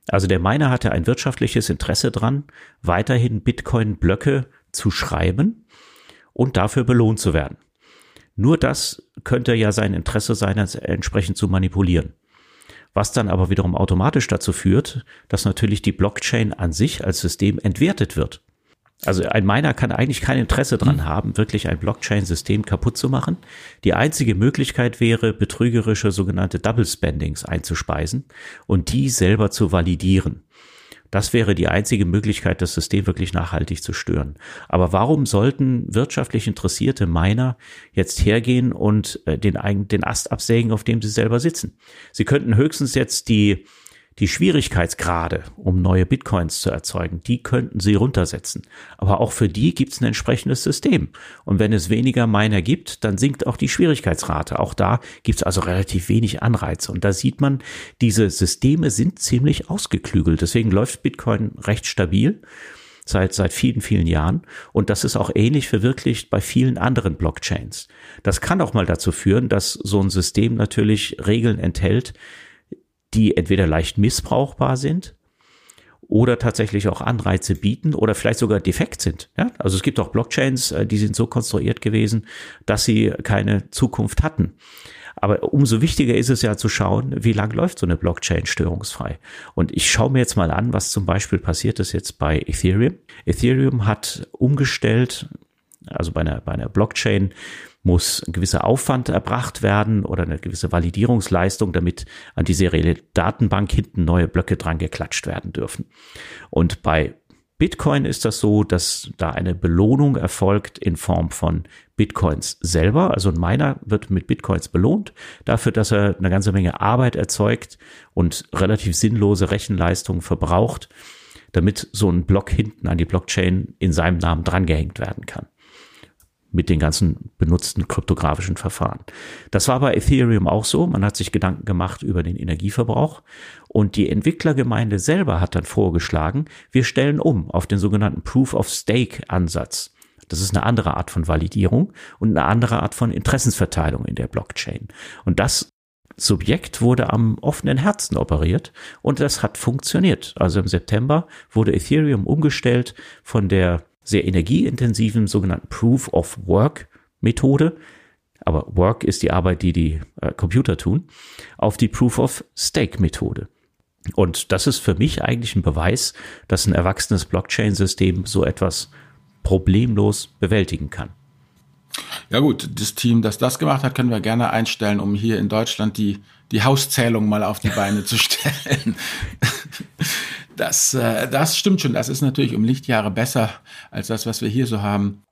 Also der Miner hatte ein wirtschaftliches Interesse dran, weiterhin Bitcoin-Blöcke zu schreiben und dafür belohnt zu werden. Nur das könnte ja sein Interesse sein, entsprechend zu manipulieren. Was dann aber wiederum automatisch dazu führt, dass natürlich die Blockchain an sich als System entwertet wird. Also ein Miner kann eigentlich kein Interesse dran hm. haben, wirklich ein Blockchain-System kaputt zu machen. Die einzige Möglichkeit wäre, betrügerische sogenannte Double Spendings einzuspeisen und die selber zu validieren. Das wäre die einzige Möglichkeit, das System wirklich nachhaltig zu stören. Aber warum sollten wirtschaftlich interessierte Miner jetzt hergehen und äh, den, den Ast absägen, auf dem sie selber sitzen? Sie könnten höchstens jetzt die die Schwierigkeitsgrade, um neue Bitcoins zu erzeugen, die könnten sie runtersetzen. Aber auch für die gibt es ein entsprechendes System. Und wenn es weniger Miner gibt, dann sinkt auch die Schwierigkeitsrate. Auch da gibt es also relativ wenig Anreize. Und da sieht man, diese Systeme sind ziemlich ausgeklügelt. Deswegen läuft Bitcoin recht stabil. seit, seit vielen, vielen Jahren. Und das ist auch ähnlich verwirklicht bei vielen anderen Blockchains. Das kann auch mal dazu führen, dass so ein System natürlich Regeln enthält, die entweder leicht missbrauchbar sind oder tatsächlich auch Anreize bieten oder vielleicht sogar defekt sind. Ja? Also es gibt auch Blockchains, äh, die sind so konstruiert gewesen, dass sie keine Zukunft hatten. Aber umso wichtiger ist es ja zu schauen, wie lang läuft so eine Blockchain störungsfrei. Und ich schaue mir jetzt mal an, was zum Beispiel passiert ist jetzt bei Ethereum. Ethereum hat umgestellt, also bei einer, bei einer Blockchain muss ein gewisser Aufwand erbracht werden oder eine gewisse Validierungsleistung, damit an die serielle Datenbank hinten neue Blöcke dran geklatscht werden dürfen. Und bei Bitcoin ist das so, dass da eine Belohnung erfolgt in Form von Bitcoins selber. Also ein Miner wird mit Bitcoins belohnt dafür, dass er eine ganze Menge Arbeit erzeugt und relativ sinnlose Rechenleistung verbraucht, damit so ein Block hinten an die Blockchain in seinem Namen drangehängt werden kann mit den ganzen benutzten kryptografischen Verfahren. Das war bei Ethereum auch so. Man hat sich Gedanken gemacht über den Energieverbrauch und die Entwicklergemeinde selber hat dann vorgeschlagen, wir stellen um auf den sogenannten Proof of Stake Ansatz. Das ist eine andere Art von Validierung und eine andere Art von Interessensverteilung in der Blockchain. Und das Subjekt wurde am offenen Herzen operiert und das hat funktioniert. Also im September wurde Ethereum umgestellt von der sehr energieintensiven sogenannten Proof of Work Methode, aber Work ist die Arbeit, die die äh, Computer tun, auf die Proof of Stake Methode. Und das ist für mich eigentlich ein Beweis, dass ein erwachsenes Blockchain-System so etwas problemlos bewältigen kann. Ja gut, das Team, das das gemacht hat, können wir gerne einstellen, um hier in Deutschland die, die Hauszählung mal auf die Beine zu stellen. Das, äh, das stimmt schon. Das ist natürlich um Lichtjahre besser als das, was wir hier so haben.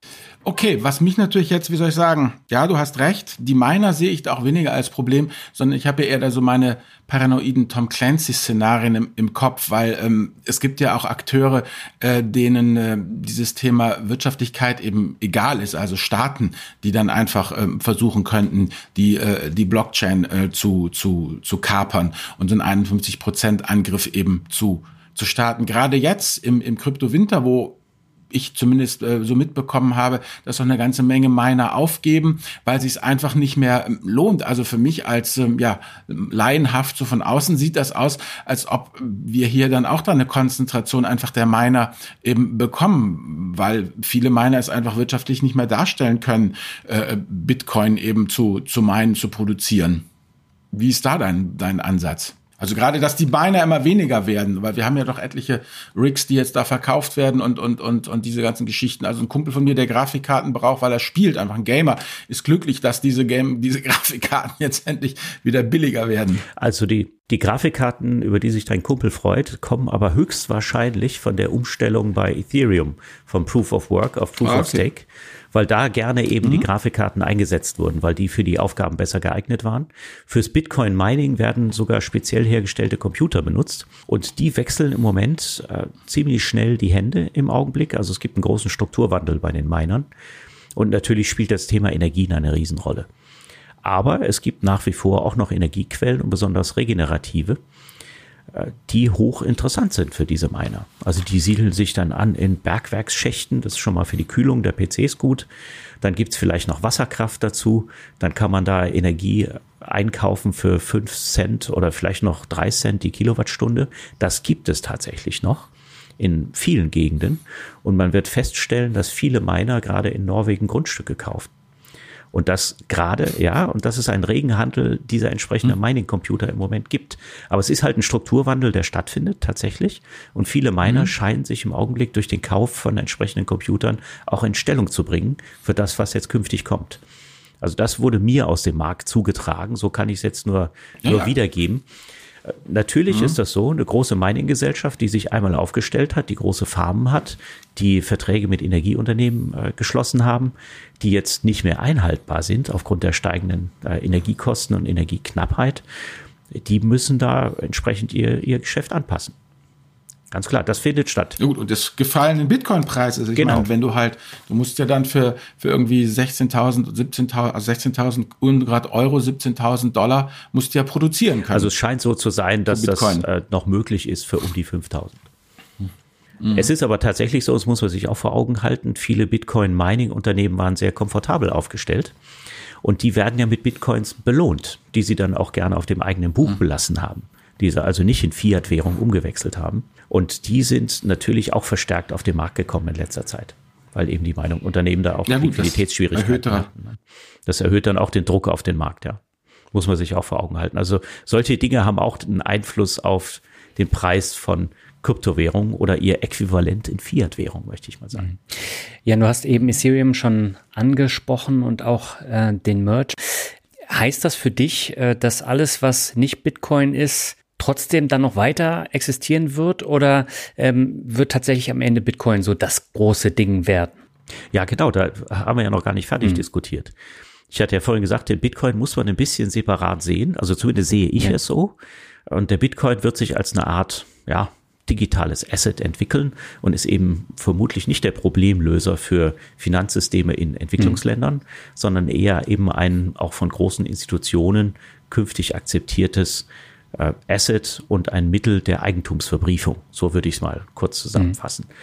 Okay, was mich natürlich jetzt, wie soll ich sagen, ja, du hast recht, die Miner sehe ich da auch weniger als Problem, sondern ich habe ja eher da so meine paranoiden Tom Clancy-Szenarien im, im Kopf, weil ähm, es gibt ja auch Akteure, äh, denen äh, dieses Thema Wirtschaftlichkeit eben egal ist, also Staaten, die dann einfach ähm, versuchen könnten, die, äh, die Blockchain äh, zu, zu, zu kapern und so einen 51%-Angriff eben zu zu starten. Gerade jetzt im, im Krypto-Winter, wo ich zumindest äh, so mitbekommen habe, dass auch eine ganze Menge Miner aufgeben, weil sich es einfach nicht mehr ähm, lohnt. Also für mich als ähm, ja laienhaft so von außen sieht das aus, als ob wir hier dann auch da eine Konzentration einfach der Miner eben bekommen, weil viele Miner es einfach wirtschaftlich nicht mehr darstellen können, äh, Bitcoin eben zu zu meinen, zu produzieren. Wie ist da dein dein Ansatz? Also gerade, dass die Beine immer weniger werden, weil wir haben ja doch etliche Rigs, die jetzt da verkauft werden und, und, und, und diese ganzen Geschichten. Also ein Kumpel von mir, der Grafikkarten braucht, weil er spielt, einfach ein Gamer, ist glücklich, dass diese Game, diese Grafikkarten jetzt endlich wieder billiger werden. Also die, die Grafikkarten, über die sich dein Kumpel freut, kommen aber höchstwahrscheinlich von der Umstellung bei Ethereum vom Proof of Work auf Proof ah, okay. of Stake weil da gerne eben mhm. die Grafikkarten eingesetzt wurden, weil die für die Aufgaben besser geeignet waren. Fürs Bitcoin Mining werden sogar speziell hergestellte Computer benutzt und die wechseln im Moment äh, ziemlich schnell die Hände im Augenblick. Also es gibt einen großen Strukturwandel bei den Minern und natürlich spielt das Thema Energien eine Riesenrolle. Aber es gibt nach wie vor auch noch Energiequellen und besonders regenerative, die hochinteressant sind für diese Miner. Also die siedeln sich dann an in Bergwerksschächten, das ist schon mal für die Kühlung der PCs gut. Dann gibt's vielleicht noch Wasserkraft dazu, dann kann man da Energie einkaufen für fünf Cent oder vielleicht noch drei Cent die Kilowattstunde. Das gibt es tatsächlich noch in vielen Gegenden. Und man wird feststellen, dass viele Miner gerade in Norwegen Grundstücke kaufen. Und das gerade, ja, und das ist ein Regenhandel dieser entsprechenden hm. Mining-Computer im Moment gibt. Aber es ist halt ein Strukturwandel, der stattfindet tatsächlich. Und viele Miner mhm. scheinen sich im Augenblick durch den Kauf von entsprechenden Computern auch in Stellung zu bringen für das, was jetzt künftig kommt. Also das wurde mir aus dem Markt zugetragen. So kann ich es jetzt nur, nur ja. wiedergeben. Natürlich mhm. ist das so, eine große Mining-Gesellschaft, die sich einmal aufgestellt hat, die große Farmen hat, die Verträge mit Energieunternehmen äh, geschlossen haben, die jetzt nicht mehr einhaltbar sind aufgrund der steigenden äh, Energiekosten und Energieknappheit, die müssen da entsprechend ihr, ihr Geschäft anpassen. Ganz klar, das findet statt. Gut, und des gefallenen Bitcoin-Preises. Also ich genau. meine, wenn du halt, du musst ja dann für, für irgendwie 16.000, 17.000, also 16.000 Grad Euro, 17.000 Dollar, musst du ja produzieren können. Also es scheint so zu sein, dass das äh, noch möglich ist für um die 5.000. Mhm. Es ist aber tatsächlich so, das muss man sich auch vor Augen halten, viele Bitcoin-Mining-Unternehmen waren sehr komfortabel aufgestellt. Und die werden ja mit Bitcoins belohnt, die sie dann auch gerne auf dem eigenen Buch mhm. belassen haben, die sie also nicht in Fiat-Währung umgewechselt haben. Und die sind natürlich auch verstärkt auf den Markt gekommen in letzter Zeit, weil eben die Meinung Unternehmen da auch ja, Liquiditätsschwierigkeiten hatten. Ne? Das erhöht dann auch den Druck auf den Markt, ja. Muss man sich auch vor Augen halten. Also solche Dinge haben auch einen Einfluss auf den Preis von Kryptowährung oder ihr Äquivalent in Fiat-Währung, möchte ich mal sagen. Mhm. Ja, du hast eben Ethereum schon angesprochen und auch äh, den Merch. Heißt das für dich, äh, dass alles, was nicht Bitcoin ist, trotzdem dann noch weiter existieren wird oder ähm, wird tatsächlich am Ende Bitcoin so das große Ding werden? Ja, genau, da haben wir ja noch gar nicht fertig mhm. diskutiert. Ich hatte ja vorhin gesagt, den Bitcoin muss man ein bisschen separat sehen, also zumindest sehe ich ja. es so. Und der Bitcoin wird sich als eine Art, ja, digitales Asset entwickeln und ist eben vermutlich nicht der Problemlöser für Finanzsysteme in Entwicklungsländern, mhm. sondern eher eben ein auch von großen Institutionen künftig akzeptiertes Asset und ein Mittel der Eigentumsverbriefung. So würde ich es mal kurz zusammenfassen. Mhm.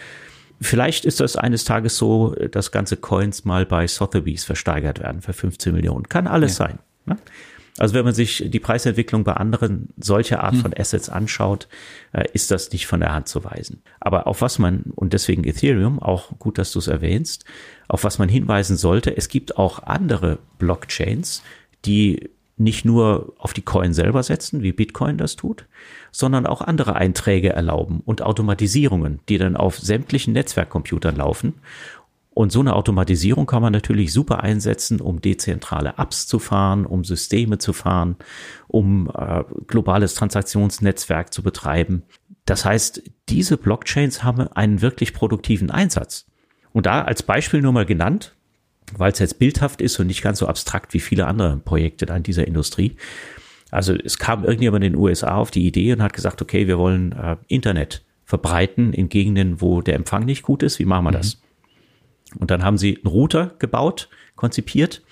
Vielleicht ist das eines Tages so, dass ganze Coins mal bei Sotheby's versteigert werden für 15 Millionen. Kann alles ja. sein. Ne? Also wenn man sich die Preisentwicklung bei anderen solcher Art hm. von Assets anschaut, äh, ist das nicht von der Hand zu weisen. Aber auf was man, und deswegen Ethereum, auch gut, dass du es erwähnst, auf was man hinweisen sollte, es gibt auch andere Blockchains, die nicht nur auf die Coin selber setzen, wie Bitcoin das tut, sondern auch andere Einträge erlauben und Automatisierungen, die dann auf sämtlichen Netzwerkcomputern laufen und so eine Automatisierung kann man natürlich super einsetzen, um dezentrale Apps zu fahren, um Systeme zu fahren, um äh, globales Transaktionsnetzwerk zu betreiben. Das heißt, diese Blockchains haben einen wirklich produktiven Einsatz. Und da als Beispiel nur mal genannt, weil es jetzt bildhaft ist und nicht ganz so abstrakt wie viele andere Projekte in dieser Industrie. Also es kam irgendjemand in den USA auf die Idee und hat gesagt, okay, wir wollen äh, Internet verbreiten in Gegenden, wo der Empfang nicht gut ist. Wie machen wir mhm. das? Und dann haben sie einen Router gebaut, konzipiert.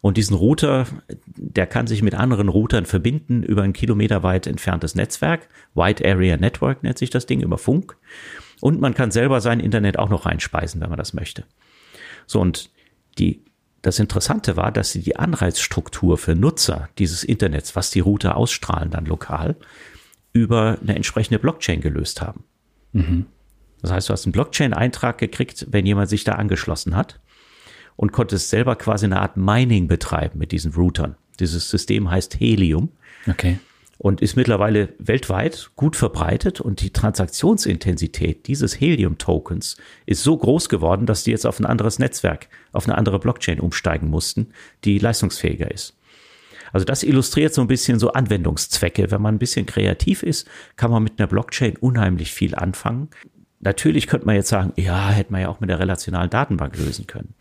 Und diesen Router, der kann sich mit anderen Routern verbinden über ein kilometerweit entferntes Netzwerk. Wide Area Network nennt sich das Ding über Funk. Und man kann selber sein Internet auch noch reinspeisen, wenn man das möchte. So, und die, das Interessante war, dass sie die Anreizstruktur für Nutzer dieses Internets, was die Router ausstrahlen dann lokal, über eine entsprechende Blockchain gelöst haben. Mhm. Das heißt, du hast einen Blockchain-Eintrag gekriegt, wenn jemand sich da angeschlossen hat und konntest selber quasi eine Art Mining betreiben mit diesen Routern. Dieses System heißt Helium. Okay. Und ist mittlerweile weltweit gut verbreitet und die Transaktionsintensität dieses Helium-Tokens ist so groß geworden, dass die jetzt auf ein anderes Netzwerk, auf eine andere Blockchain umsteigen mussten, die leistungsfähiger ist. Also das illustriert so ein bisschen so Anwendungszwecke. Wenn man ein bisschen kreativ ist, kann man mit einer Blockchain unheimlich viel anfangen. Natürlich könnte man jetzt sagen, ja, hätte man ja auch mit der relationalen Datenbank lösen können.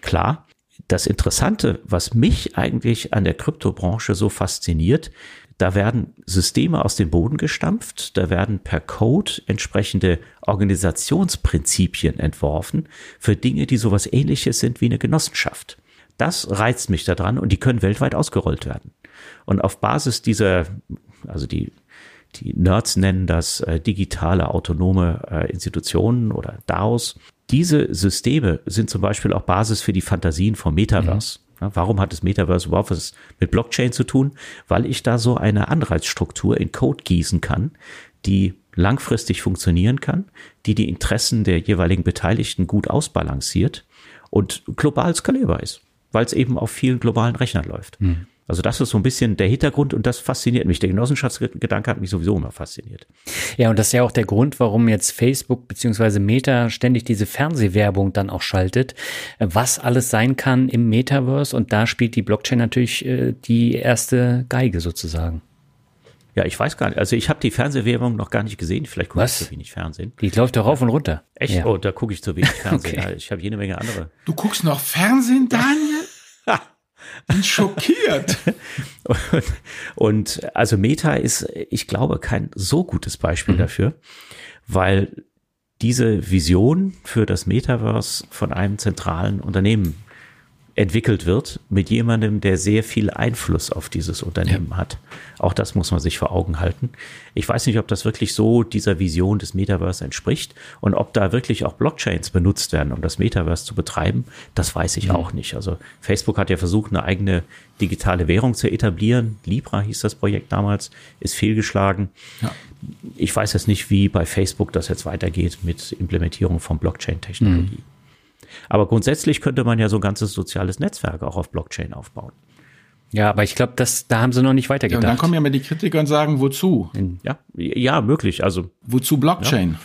Klar, das Interessante, was mich eigentlich an der Kryptobranche so fasziniert, da werden Systeme aus dem Boden gestampft, da werden per Code entsprechende Organisationsprinzipien entworfen für Dinge, die sowas ähnliches sind wie eine Genossenschaft. Das reizt mich daran und die können weltweit ausgerollt werden. Und auf Basis dieser, also die die Nerds nennen das äh, digitale autonome äh, Institutionen oder DAOs. Diese Systeme sind zum Beispiel auch Basis für die Fantasien vom Metaverse. Mhm. Warum hat das Metaverse überhaupt was mit Blockchain zu tun? Weil ich da so eine Anreizstruktur in Code gießen kann, die langfristig funktionieren kann, die die Interessen der jeweiligen Beteiligten gut ausbalanciert und global skalierbar ist, weil es eben auf vielen globalen Rechnern läuft. Mhm. Also das ist so ein bisschen der Hintergrund und das fasziniert mich. Der Genossenschaftsgedanke hat mich sowieso immer fasziniert. Ja, und das ist ja auch der Grund, warum jetzt Facebook beziehungsweise Meta ständig diese Fernsehwerbung dann auch schaltet, was alles sein kann im Metaverse. Und da spielt die Blockchain natürlich äh, die erste Geige sozusagen. Ja, ich weiß gar nicht. Also ich habe die Fernsehwerbung noch gar nicht gesehen. Vielleicht gucke ich zu wenig Fernsehen. Die läuft doch rauf und runter. Echt? Ja. Oh, da gucke ich zu wenig Fernsehen. okay. Ich habe jede Menge andere. Du guckst noch Fernsehen, Daniel? bin schockiert. und, und, also Meta ist, ich glaube, kein so gutes Beispiel mhm. dafür, weil diese Vision für das Metaverse von einem zentralen Unternehmen entwickelt wird mit jemandem, der sehr viel Einfluss auf dieses Unternehmen ja. hat. Auch das muss man sich vor Augen halten. Ich weiß nicht, ob das wirklich so dieser Vision des Metaverse entspricht und ob da wirklich auch Blockchains benutzt werden, um das Metaverse zu betreiben. Das weiß ich mhm. auch nicht. Also Facebook hat ja versucht, eine eigene digitale Währung zu etablieren. Libra hieß das Projekt damals, ist fehlgeschlagen. Ja. Ich weiß jetzt nicht, wie bei Facebook das jetzt weitergeht mit Implementierung von Blockchain-Technologie. Mhm. Aber grundsätzlich könnte man ja so ein ganzes soziales Netzwerk auch auf Blockchain aufbauen. Ja, aber ich glaube, das, da haben sie noch nicht weitergedacht. Ja, und dann kommen ja mal die Kritiker und sagen, wozu? Ja, ja, möglich. Also wozu Blockchain? Ja.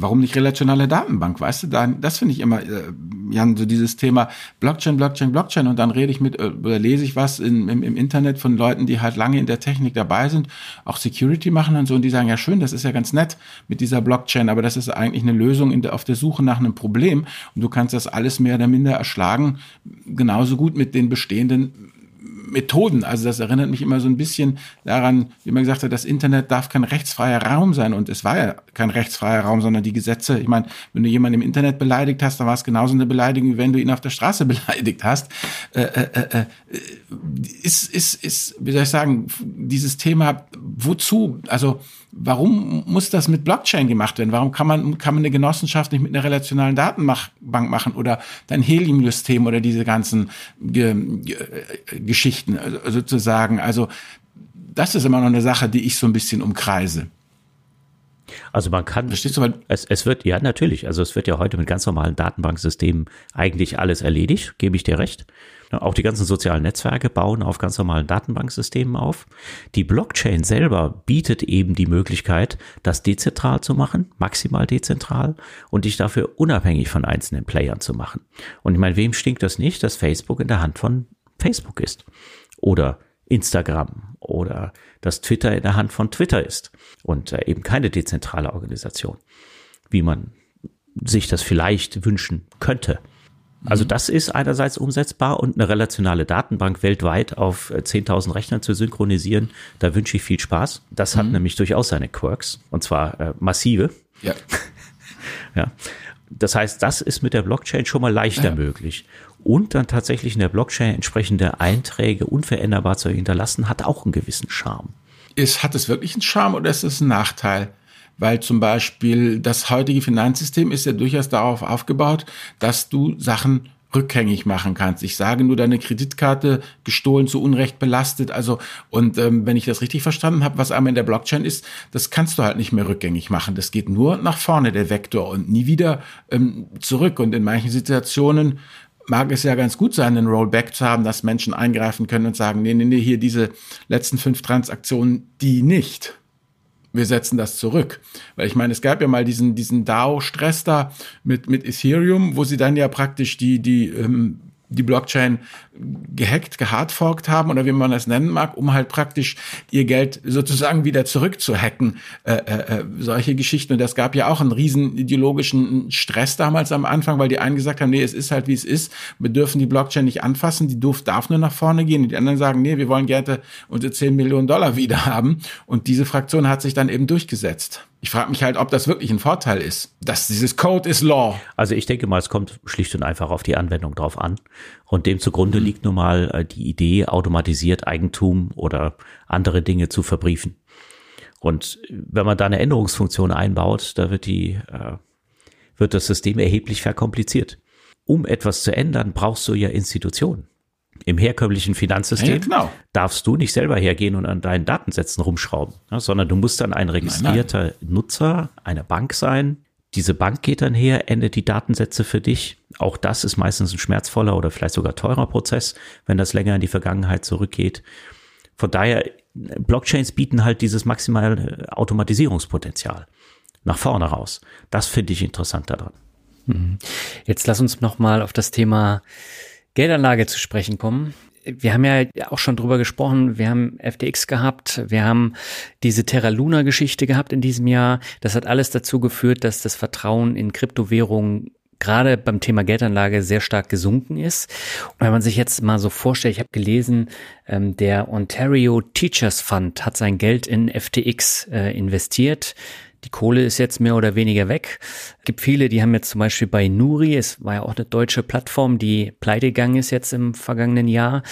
Warum nicht relationale Datenbank? Weißt du, dann, das finde ich immer, äh, Jan, so dieses Thema Blockchain, Blockchain, Blockchain. Und dann rede ich mit äh, oder lese ich was in, im, im Internet von Leuten, die halt lange in der Technik dabei sind, auch Security machen und so. Und die sagen, ja schön, das ist ja ganz nett mit dieser Blockchain, aber das ist eigentlich eine Lösung in der, auf der Suche nach einem Problem. Und du kannst das alles mehr oder minder erschlagen, genauso gut mit den bestehenden Methoden. Also das erinnert mich immer so ein bisschen daran, wie man gesagt hat, das Internet darf kein rechtsfreier Raum sein. Und es war ja kein rechtsfreier Raum, sondern die Gesetze. Ich meine, wenn du jemanden im Internet beleidigt hast, dann war es genauso eine Beleidigung, wie wenn du ihn auf der Straße beleidigt hast. Äh, äh, äh, äh, ist, ist, ist, wie soll ich sagen, dieses Thema, wozu? Also warum muss das mit Blockchain gemacht werden? Warum kann man, kann man eine Genossenschaft nicht mit einer relationalen Datenbank machen oder dein Helium-System oder diese ganzen Ge Ge Geschichten äh, sozusagen? Also das ist immer noch eine Sache, die ich so ein bisschen umkreise. Also man kann, Verstehst du, es, es wird, ja natürlich, also es wird ja heute mit ganz normalen Datenbanksystemen eigentlich alles erledigt, gebe ich dir recht. Auch die ganzen sozialen Netzwerke bauen auf ganz normalen Datenbanksystemen auf. Die Blockchain selber bietet eben die Möglichkeit, das dezentral zu machen, maximal dezentral und dich dafür unabhängig von einzelnen Playern zu machen. Und ich meine, wem stinkt das nicht, dass Facebook in der Hand von Facebook ist? Oder Instagram oder dass Twitter in der Hand von Twitter ist und äh, eben keine dezentrale Organisation, wie man sich das vielleicht wünschen könnte. Also mhm. das ist einerseits umsetzbar und eine relationale Datenbank weltweit auf 10.000 äh, Rechnern zu synchronisieren, da wünsche ich viel Spaß. Das hat mhm. nämlich durchaus seine Quirks und zwar äh, massive. Ja. ja. Das heißt, das ist mit der Blockchain schon mal leichter ja. möglich. Und dann tatsächlich in der Blockchain entsprechende Einträge unveränderbar zu hinterlassen, hat auch einen gewissen Charme. Ist, hat es wirklich einen Charme oder ist es ein Nachteil? weil zum Beispiel das heutige Finanzsystem ist ja durchaus darauf aufgebaut, dass du Sachen rückgängig machen kannst. Ich sage nur, deine Kreditkarte gestohlen, zu Unrecht belastet. Also, und ähm, wenn ich das richtig verstanden habe, was einmal in der Blockchain ist, das kannst du halt nicht mehr rückgängig machen. Das geht nur nach vorne, der Vektor, und nie wieder ähm, zurück. Und in manchen Situationen mag es ja ganz gut sein, einen Rollback zu haben, dass Menschen eingreifen können und sagen, nee, nee, nee, hier diese letzten fünf Transaktionen, die nicht wir setzen das zurück. Weil ich meine, es gab ja mal diesen, diesen DAO-Stress da mit, mit Ethereum, wo sie dann ja praktisch die, die ähm, die Blockchain gehackt, gehardforkt haben oder wie man das nennen mag, um halt praktisch ihr Geld sozusagen wieder zurückzuhacken. Äh, äh, äh, solche Geschichten. Und das gab ja auch einen riesen ideologischen Stress damals am Anfang, weil die einen gesagt haben, nee, es ist halt wie es ist. Wir dürfen die Blockchain nicht anfassen, die Durf darf nur nach vorne gehen. Und die anderen sagen, nee, wir wollen gerne unsere 10 Millionen Dollar wieder haben. Und diese Fraktion hat sich dann eben durchgesetzt. Ich frage mich halt, ob das wirklich ein Vorteil ist, dass dieses Code is Law. Also ich denke mal, es kommt schlicht und einfach auf die Anwendung drauf an. Und dem zugrunde mhm. liegt nun mal äh, die Idee, automatisiert Eigentum oder andere Dinge zu verbriefen. Und wenn man da eine Änderungsfunktion einbaut, da wird die, äh, wird das System erheblich verkompliziert. Um etwas zu ändern, brauchst du ja Institutionen. Im herkömmlichen Finanzsystem ja, genau. darfst du nicht selber hergehen und an deinen Datensätzen rumschrauben, ja, sondern du musst dann ein registrierter nein, nein. Nutzer einer Bank sein. Diese Bank geht dann her, endet die Datensätze für dich. Auch das ist meistens ein schmerzvoller oder vielleicht sogar teurer Prozess, wenn das länger in die Vergangenheit zurückgeht. Von daher, Blockchains bieten halt dieses maximale Automatisierungspotenzial nach vorne raus. Das finde ich interessant daran. Mhm. Jetzt lass uns noch mal auf das Thema Geldanlage zu sprechen kommen. Wir haben ja auch schon drüber gesprochen. Wir haben FTX gehabt. Wir haben diese Terra Luna Geschichte gehabt in diesem Jahr. Das hat alles dazu geführt, dass das Vertrauen in Kryptowährungen gerade beim Thema Geldanlage sehr stark gesunken ist. Und wenn man sich jetzt mal so vorstellt, ich habe gelesen, ähm, der Ontario Teachers Fund hat sein Geld in FTX äh, investiert. Die Kohle ist jetzt mehr oder weniger weg. Es gibt viele, die haben jetzt zum Beispiel bei Nuri, es war ja auch eine deutsche Plattform, die pleite gegangen ist jetzt im vergangenen Jahr.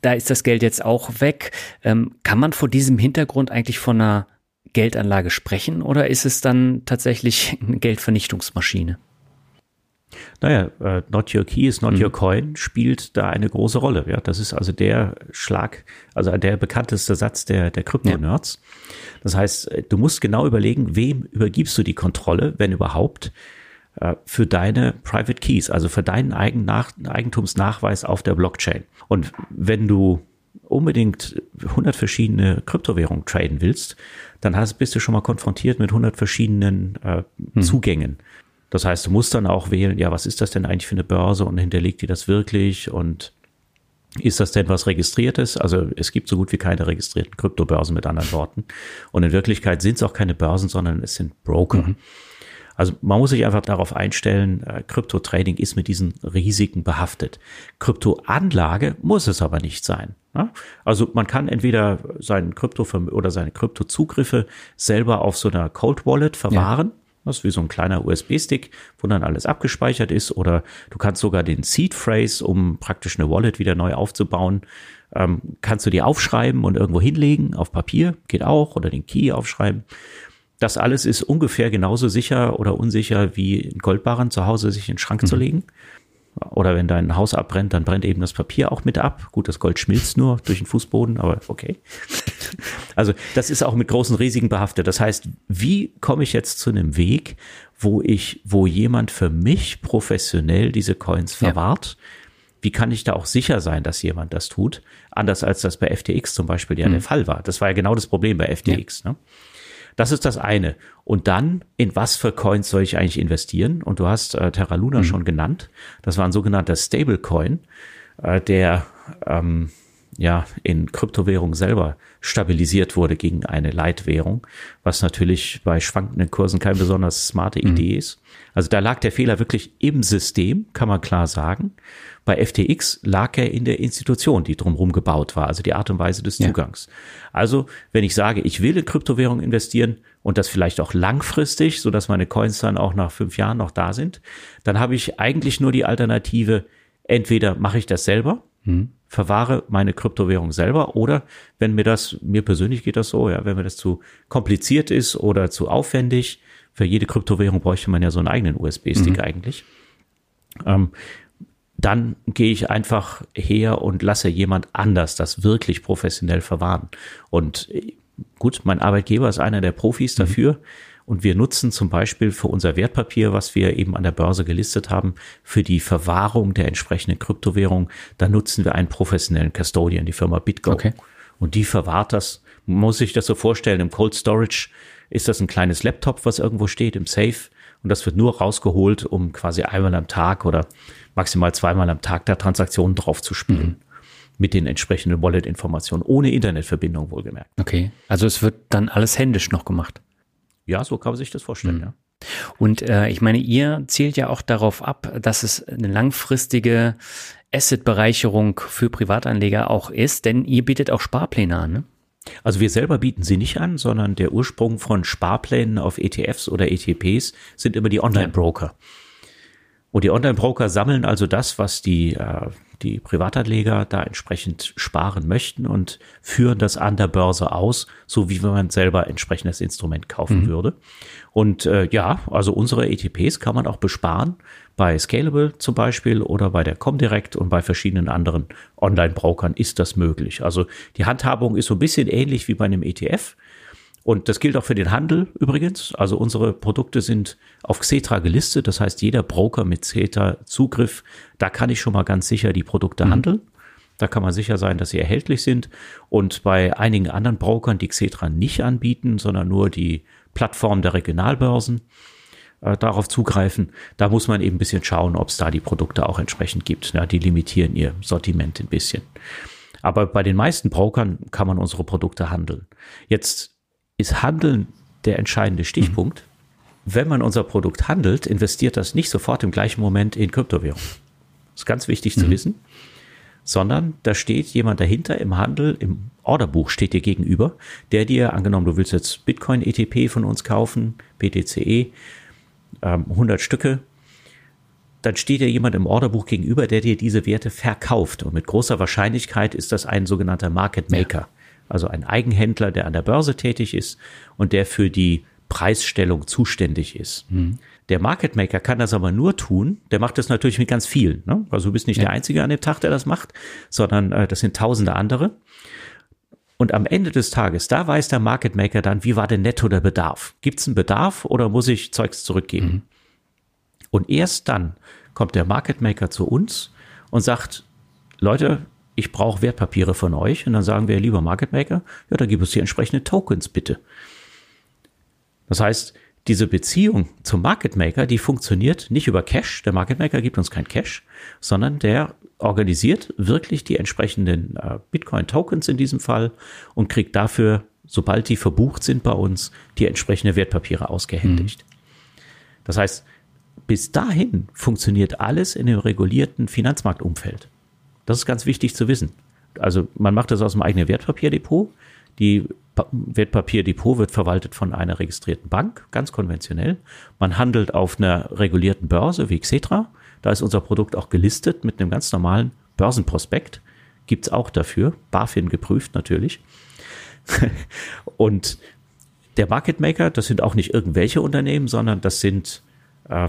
Da ist das Geld jetzt auch weg. Ähm, kann man vor diesem Hintergrund eigentlich von einer Geldanlage sprechen oder ist es dann tatsächlich eine Geldvernichtungsmaschine? Naja, uh, Not Your Key is Not mhm. Your Coin spielt da eine große Rolle. Ja, das ist also der Schlag, also der bekannteste Satz der, der Krypto-Nerds. Ja. Das heißt, du musst genau überlegen, wem übergibst du die Kontrolle, wenn überhaupt, uh, für deine Private Keys, also für deinen Eigentumsnachweis auf der Blockchain. Und wenn du unbedingt 100 verschiedene Kryptowährungen traden willst, dann hast, bist du schon mal konfrontiert mit 100 verschiedenen äh, hm. Zugängen. Das heißt, du musst dann auch wählen, ja, was ist das denn eigentlich für eine Börse und hinterlegt die das wirklich und ist das denn was Registriertes? Also es gibt so gut wie keine registrierten Kryptobörsen mit anderen Worten. Und in Wirklichkeit sind es auch keine Börsen, sondern es sind Broker. Mhm. Also man muss sich einfach darauf einstellen, äh, Krypto-Trading ist mit diesen Risiken behaftet. Kryptoanlage muss es aber nicht sein. Ne? Also man kann entweder seinen Krypto oder seine Kryptozugriffe selber auf so einer Cold Wallet verwahren. Ja. Das ist wie so ein kleiner USB-Stick, wo dann alles abgespeichert ist. Oder du kannst sogar den Seed Phrase, um praktisch eine Wallet wieder neu aufzubauen, ähm, kannst du die aufschreiben und irgendwo hinlegen auf Papier, geht auch, oder den Key aufschreiben. Das alles ist ungefähr genauso sicher oder unsicher wie ein Goldbarren zu Hause sich in den Schrank mhm. zu legen. Oder wenn dein Haus abbrennt, dann brennt eben das Papier auch mit ab. Gut, das Gold schmilzt nur durch den Fußboden, aber okay. Also das ist auch mit großen Risiken behaftet. Das heißt, wie komme ich jetzt zu einem Weg, wo ich, wo jemand für mich professionell diese Coins verwahrt? Ja. Wie kann ich da auch sicher sein, dass jemand das tut? Anders als das bei FTX zum Beispiel ja mhm. der Fall war. Das war ja genau das Problem bei FTX. Ja. Ne? Das ist das eine. Und dann, in was für Coins soll ich eigentlich investieren? Und du hast äh, Terra Luna mhm. schon genannt. Das war ein sogenannter Stablecoin, äh, der ähm, ja in Kryptowährung selber stabilisiert wurde gegen eine Leitwährung, was natürlich bei schwankenden Kursen keine besonders smarte mhm. Idee ist. Also da lag der Fehler wirklich im System, kann man klar sagen. Bei FTX lag er in der Institution, die drumherum gebaut war, also die Art und Weise des Zugangs. Ja. Also, wenn ich sage, ich will in Kryptowährung investieren und das vielleicht auch langfristig, so dass meine Coins dann auch nach fünf Jahren noch da sind, dann habe ich eigentlich nur die Alternative, entweder mache ich das selber, hm. verwahre meine Kryptowährung selber oder wenn mir das, mir persönlich geht das so, ja, wenn mir das zu kompliziert ist oder zu aufwendig, für jede Kryptowährung bräuchte man ja so einen eigenen USB-Stick mhm. eigentlich. Ähm, dann gehe ich einfach her und lasse jemand anders das wirklich professionell verwahren. Und äh, gut, mein Arbeitgeber ist einer der Profis mhm. dafür. Mhm. Und wir nutzen zum Beispiel für unser Wertpapier, was wir eben an der Börse gelistet haben, für die Verwahrung der entsprechenden Kryptowährung, da nutzen wir einen professionellen Custodian, die Firma BitGo. Okay. Und die verwahrt das. Muss sich das so vorstellen, im Cold Storage ist das ein kleines Laptop, was irgendwo steht im Safe. Und das wird nur rausgeholt, um quasi einmal am Tag oder maximal zweimal am Tag da Transaktionen drauf zu spielen. Mhm. Mit den entsprechenden Wallet-Informationen, ohne Internetverbindung wohlgemerkt. Okay, also es wird dann alles händisch noch gemacht. Ja, so kann man sich das vorstellen, mhm. ja. Und äh, ich meine, ihr zielt ja auch darauf ab, dass es eine langfristige Asset-Bereicherung für Privatanleger auch ist, denn ihr bietet auch Sparpläne an, ne? Also wir selber bieten sie nicht an, sondern der Ursprung von Sparplänen auf ETFs oder ETPs sind immer die Online-Broker. Ja. Und die Online-Broker sammeln also das, was die, äh, die Privatanleger da entsprechend sparen möchten und führen das an der Börse aus, so wie wenn man selber entsprechendes Instrument kaufen mhm. würde. Und äh, ja, also unsere ETPs kann man auch besparen bei Scalable zum Beispiel oder bei der Comdirect und bei verschiedenen anderen Online-Brokern ist das möglich. Also die Handhabung ist so ein bisschen ähnlich wie bei einem ETF. Und das gilt auch für den Handel übrigens. Also unsere Produkte sind auf Xetra gelistet. Das heißt, jeder Broker mit Xetra Zugriff, da kann ich schon mal ganz sicher die Produkte mhm. handeln. Da kann man sicher sein, dass sie erhältlich sind. Und bei einigen anderen Brokern, die Xetra nicht anbieten, sondern nur die Plattform der Regionalbörsen, äh, darauf zugreifen, da muss man eben ein bisschen schauen, ob es da die Produkte auch entsprechend gibt. Ja, die limitieren ihr Sortiment ein bisschen. Aber bei den meisten Brokern kann man unsere Produkte handeln. Jetzt ist Handeln der entscheidende Stichpunkt. Mhm. Wenn man unser Produkt handelt, investiert das nicht sofort im gleichen Moment in Kryptowährung. Das ist ganz wichtig mhm. zu wissen, sondern da steht jemand dahinter im Handel, im Orderbuch steht dir gegenüber, der dir, angenommen, du willst jetzt Bitcoin ETP von uns kaufen, BTCE, 100 ähm, Stücke, dann steht dir jemand im Orderbuch gegenüber, der dir diese Werte verkauft. Und mit großer Wahrscheinlichkeit ist das ein sogenannter Market Maker, ja. Also ein Eigenhändler, der an der Börse tätig ist und der für die Preisstellung zuständig ist. Mhm. Der Market Maker kann das aber nur tun, der macht das natürlich mit ganz vielen. Ne? Also du bist nicht ja. der Einzige an dem Tag, der das macht, sondern äh, das sind tausende andere. Und am Ende des Tages, da weiß der Market Maker dann, wie war denn netto der Bedarf? Gibt es einen Bedarf oder muss ich Zeugs zurückgeben? Mhm. Und erst dann kommt der Market Maker zu uns und sagt, Leute, ich brauche Wertpapiere von euch. Und dann sagen wir, lieber Market Maker, ja, dann gib uns die entsprechenden Tokens bitte. Das heißt, diese Beziehung zum Market Maker, die funktioniert nicht über Cash. Der Market Maker gibt uns kein Cash, sondern der organisiert wirklich die entsprechenden äh, Bitcoin-Tokens in diesem Fall und kriegt dafür, sobald die verbucht sind bei uns, die entsprechende Wertpapiere ausgehändigt. Mhm. Das heißt, bis dahin funktioniert alles in dem regulierten Finanzmarktumfeld. Das ist ganz wichtig zu wissen. Also man macht das aus dem eigenen Wertpapierdepot. Die Wertpapierdepot wird verwaltet von einer registrierten Bank, ganz konventionell. Man handelt auf einer regulierten Börse wie Xetra. Da ist unser Produkt auch gelistet mit einem ganz normalen Börsenprospekt. Gibt es auch dafür, BaFin geprüft natürlich. Und der Market Maker, das sind auch nicht irgendwelche Unternehmen, sondern das sind äh,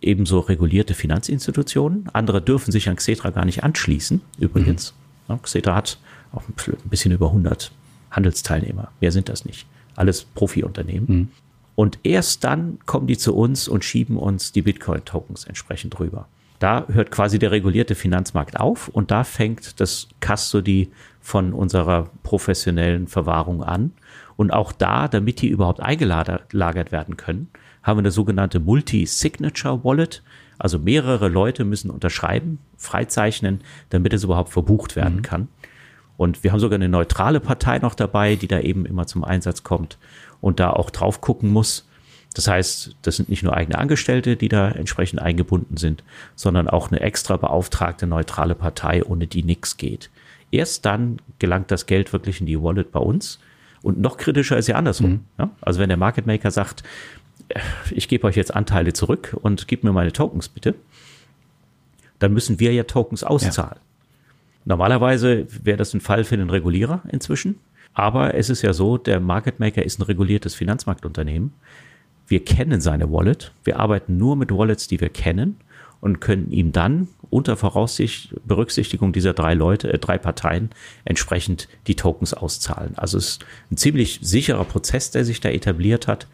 ebenso regulierte Finanzinstitutionen. Andere dürfen sich an Xetra gar nicht anschließen, übrigens. Mhm. Ja, Xetra hat auch ein bisschen über 100 Handelsteilnehmer. Mehr sind das nicht. Alles Profiunternehmen. Mhm. Und erst dann kommen die zu uns und schieben uns die Bitcoin-Tokens entsprechend rüber. Da hört quasi der regulierte Finanzmarkt auf und da fängt das Custody von unserer professionellen Verwahrung an. Und auch da, damit die überhaupt eingelagert werden können, haben wir eine sogenannte Multi-Signature Wallet. Also mehrere Leute müssen unterschreiben, freizeichnen, damit es überhaupt verbucht werden mhm. kann. Und wir haben sogar eine neutrale Partei noch dabei, die da eben immer zum Einsatz kommt und da auch drauf gucken muss. Das heißt, das sind nicht nur eigene Angestellte, die da entsprechend eingebunden sind, sondern auch eine extra beauftragte neutrale Partei, ohne die nichts geht. Erst dann gelangt das Geld wirklich in die Wallet bei uns. Und noch kritischer ist ja andersrum. Mhm. Ja? Also wenn der Market Maker sagt, ich gebe euch jetzt Anteile zurück und gib mir meine Tokens bitte, dann müssen wir ja Tokens auszahlen. Ja. Normalerweise wäre das ein Fall für den Regulierer inzwischen. Aber es ist ja so, der Market Maker ist ein reguliertes Finanzmarktunternehmen. Wir kennen seine Wallet. Wir arbeiten nur mit Wallets, die wir kennen und können ihm dann unter Voraussicht, Berücksichtigung dieser drei Leute, äh, drei Parteien entsprechend die Tokens auszahlen. Also es ist ein ziemlich sicherer Prozess, der sich da etabliert hat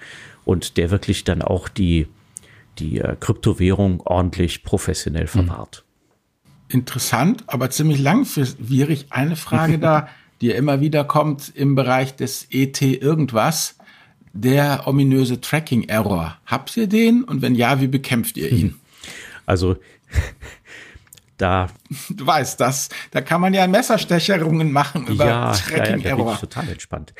und der wirklich dann auch die, die äh, Kryptowährung ordentlich professionell mhm. verwahrt. Interessant, aber ziemlich langwierig. Eine Frage da, die immer wieder kommt im Bereich des ET irgendwas. Der ominöse Tracking-Error. Habt ihr den? Und wenn ja, wie bekämpft ihr ihn? Also, da. Du weißt das. Da kann man ja Messerstecherungen machen über ja, Tracking-Error. Ja, ja, da total entspannt.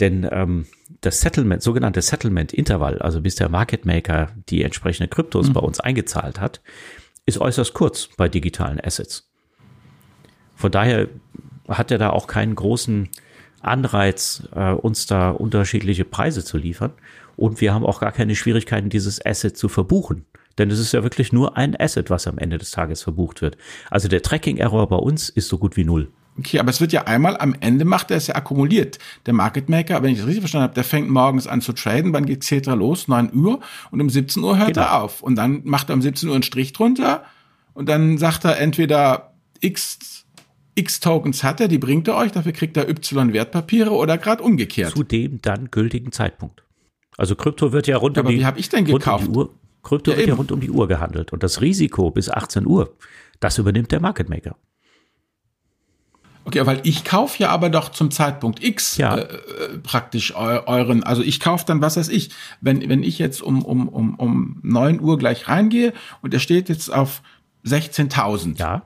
Denn ähm, das Settlement, sogenannte Settlement-Intervall, also bis der Market Maker die entsprechende Kryptos mhm. bei uns eingezahlt hat, ist äußerst kurz bei digitalen Assets. Von daher hat er da auch keinen großen Anreiz, äh, uns da unterschiedliche Preise zu liefern. Und wir haben auch gar keine Schwierigkeiten, dieses Asset zu verbuchen. Denn es ist ja wirklich nur ein Asset, was am Ende des Tages verbucht wird. Also der Tracking-Error bei uns ist so gut wie null. Okay, aber es wird ja einmal am Ende macht er es ja akkumuliert. Der Market Maker, wenn ich das richtig verstanden habe, der fängt morgens an zu traden, wann geht Cetra los? 9 Uhr und um 17 Uhr hört genau. er auf. Und dann macht er um 17 Uhr einen Strich drunter und dann sagt er entweder X, X Tokens hat er, die bringt er euch, dafür kriegt er Y Wertpapiere oder gerade umgekehrt. Zu dem dann gültigen Zeitpunkt. Also Krypto wird ja rund um die, wie hab ich denn gekauft? Um Uhr, Krypto ja, wird eben. ja rund um die Uhr gehandelt und das Risiko bis 18 Uhr, das übernimmt der Market Maker. Okay, weil ich kaufe ja aber doch zum Zeitpunkt X ja. äh, praktisch eu euren, also ich kaufe dann, was weiß ich, wenn, wenn ich jetzt um, um, um, um neun Uhr gleich reingehe und er steht jetzt auf 16.000. Ja.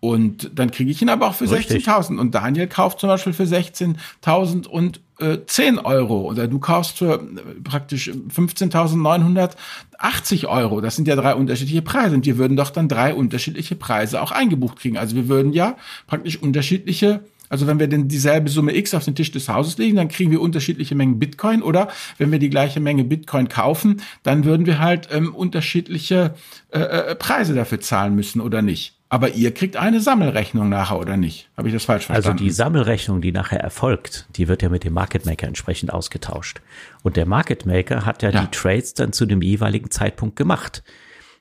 Und dann kriege ich ihn aber auch für 16.000. Und Daniel kauft zum Beispiel für 16.000 und äh, 10 Euro oder du kaufst für äh, praktisch 15.980 Euro. Das sind ja drei unterschiedliche Preise und wir würden doch dann drei unterschiedliche Preise auch eingebucht kriegen. Also wir würden ja praktisch unterschiedliche also wenn wir denn dieselbe Summe X auf den Tisch des Hauses legen, dann kriegen wir unterschiedliche Mengen Bitcoin oder wenn wir die gleiche Menge Bitcoin kaufen, dann würden wir halt ähm, unterschiedliche äh, äh, Preise dafür zahlen müssen oder nicht. Aber ihr kriegt eine Sammelrechnung nachher oder nicht? Habe ich das falsch verstanden? Also die Sammelrechnung, die nachher erfolgt, die wird ja mit dem Market Maker entsprechend ausgetauscht. Und der Market Maker hat ja, ja. die Trades dann zu dem jeweiligen Zeitpunkt gemacht.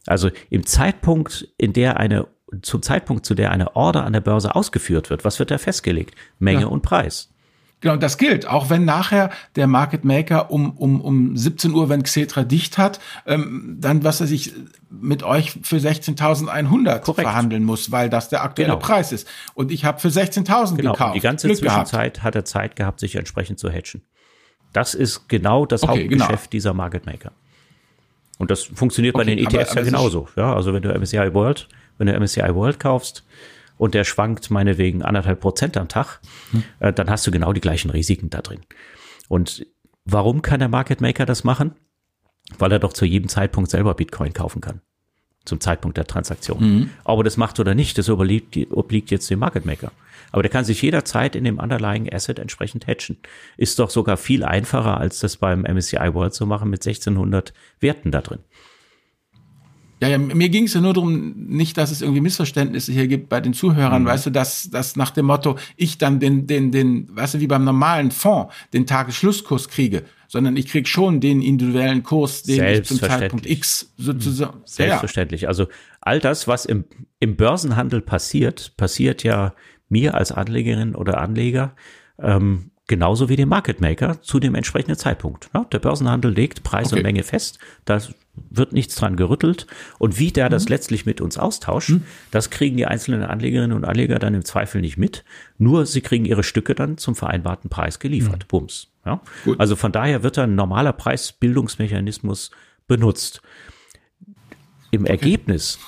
Also im Zeitpunkt, in der eine zum Zeitpunkt, zu der eine Order an der Börse ausgeführt wird, was wird da festgelegt? Menge ja. und Preis. Genau, das gilt. Auch wenn nachher der Market Maker um, um, um 17 Uhr, wenn Xetra dicht hat, ähm, dann, was er sich mit euch für 16.100 verhandeln muss, weil das der aktuelle genau. Preis ist. Und ich habe für 16.000 genau. gekauft. Und die ganze Glück Zwischenzeit gehabt. hat er Zeit gehabt, sich entsprechend zu hatchen. Das ist genau das okay, Hauptgeschäft genau. dieser Market Maker. Und das funktioniert okay, bei den ETFs aber, aber ja genauso. Ja, also wenn du MSCI World wenn du MSCI World kaufst und der schwankt meinetwegen anderthalb Prozent am Tag, hm. äh, dann hast du genau die gleichen Risiken da drin. Und warum kann der Market Maker das machen? Weil er doch zu jedem Zeitpunkt selber Bitcoin kaufen kann. Zum Zeitpunkt der Transaktion. Mhm. Ob er das macht oder nicht, das obliegt, obliegt jetzt dem Market Maker. Aber der kann sich jederzeit in dem underlying Asset entsprechend hatchen. Ist doch sogar viel einfacher, als das beim MSCI World zu machen mit 1600 Werten da drin. Ja, ja, mir ging es ja nur darum, nicht, dass es irgendwie Missverständnisse hier gibt bei den Zuhörern, mhm. weißt du, dass, dass nach dem Motto, ich dann den, den, den, weißt du, wie beim normalen Fonds, den Tagesschlusskurs kriege, sondern ich krieg schon den individuellen Kurs, den ich zum Zeitpunkt X sozusagen. Selbstverständlich. Also all das, was im, im Börsenhandel passiert, passiert ja mir als Anlegerin oder Anleger ähm, genauso wie dem Market Maker zu dem entsprechenden Zeitpunkt. Ja, der Börsenhandel legt Preis okay. und Menge fest. Das wird nichts dran gerüttelt. Und wie der mhm. das letztlich mit uns austauscht, mhm. das kriegen die einzelnen Anlegerinnen und Anleger dann im Zweifel nicht mit. Nur sie kriegen ihre Stücke dann zum vereinbarten Preis geliefert. Mhm. Bums. Ja? Also von daher wird da ein normaler Preisbildungsmechanismus benutzt. Im okay. Ergebnis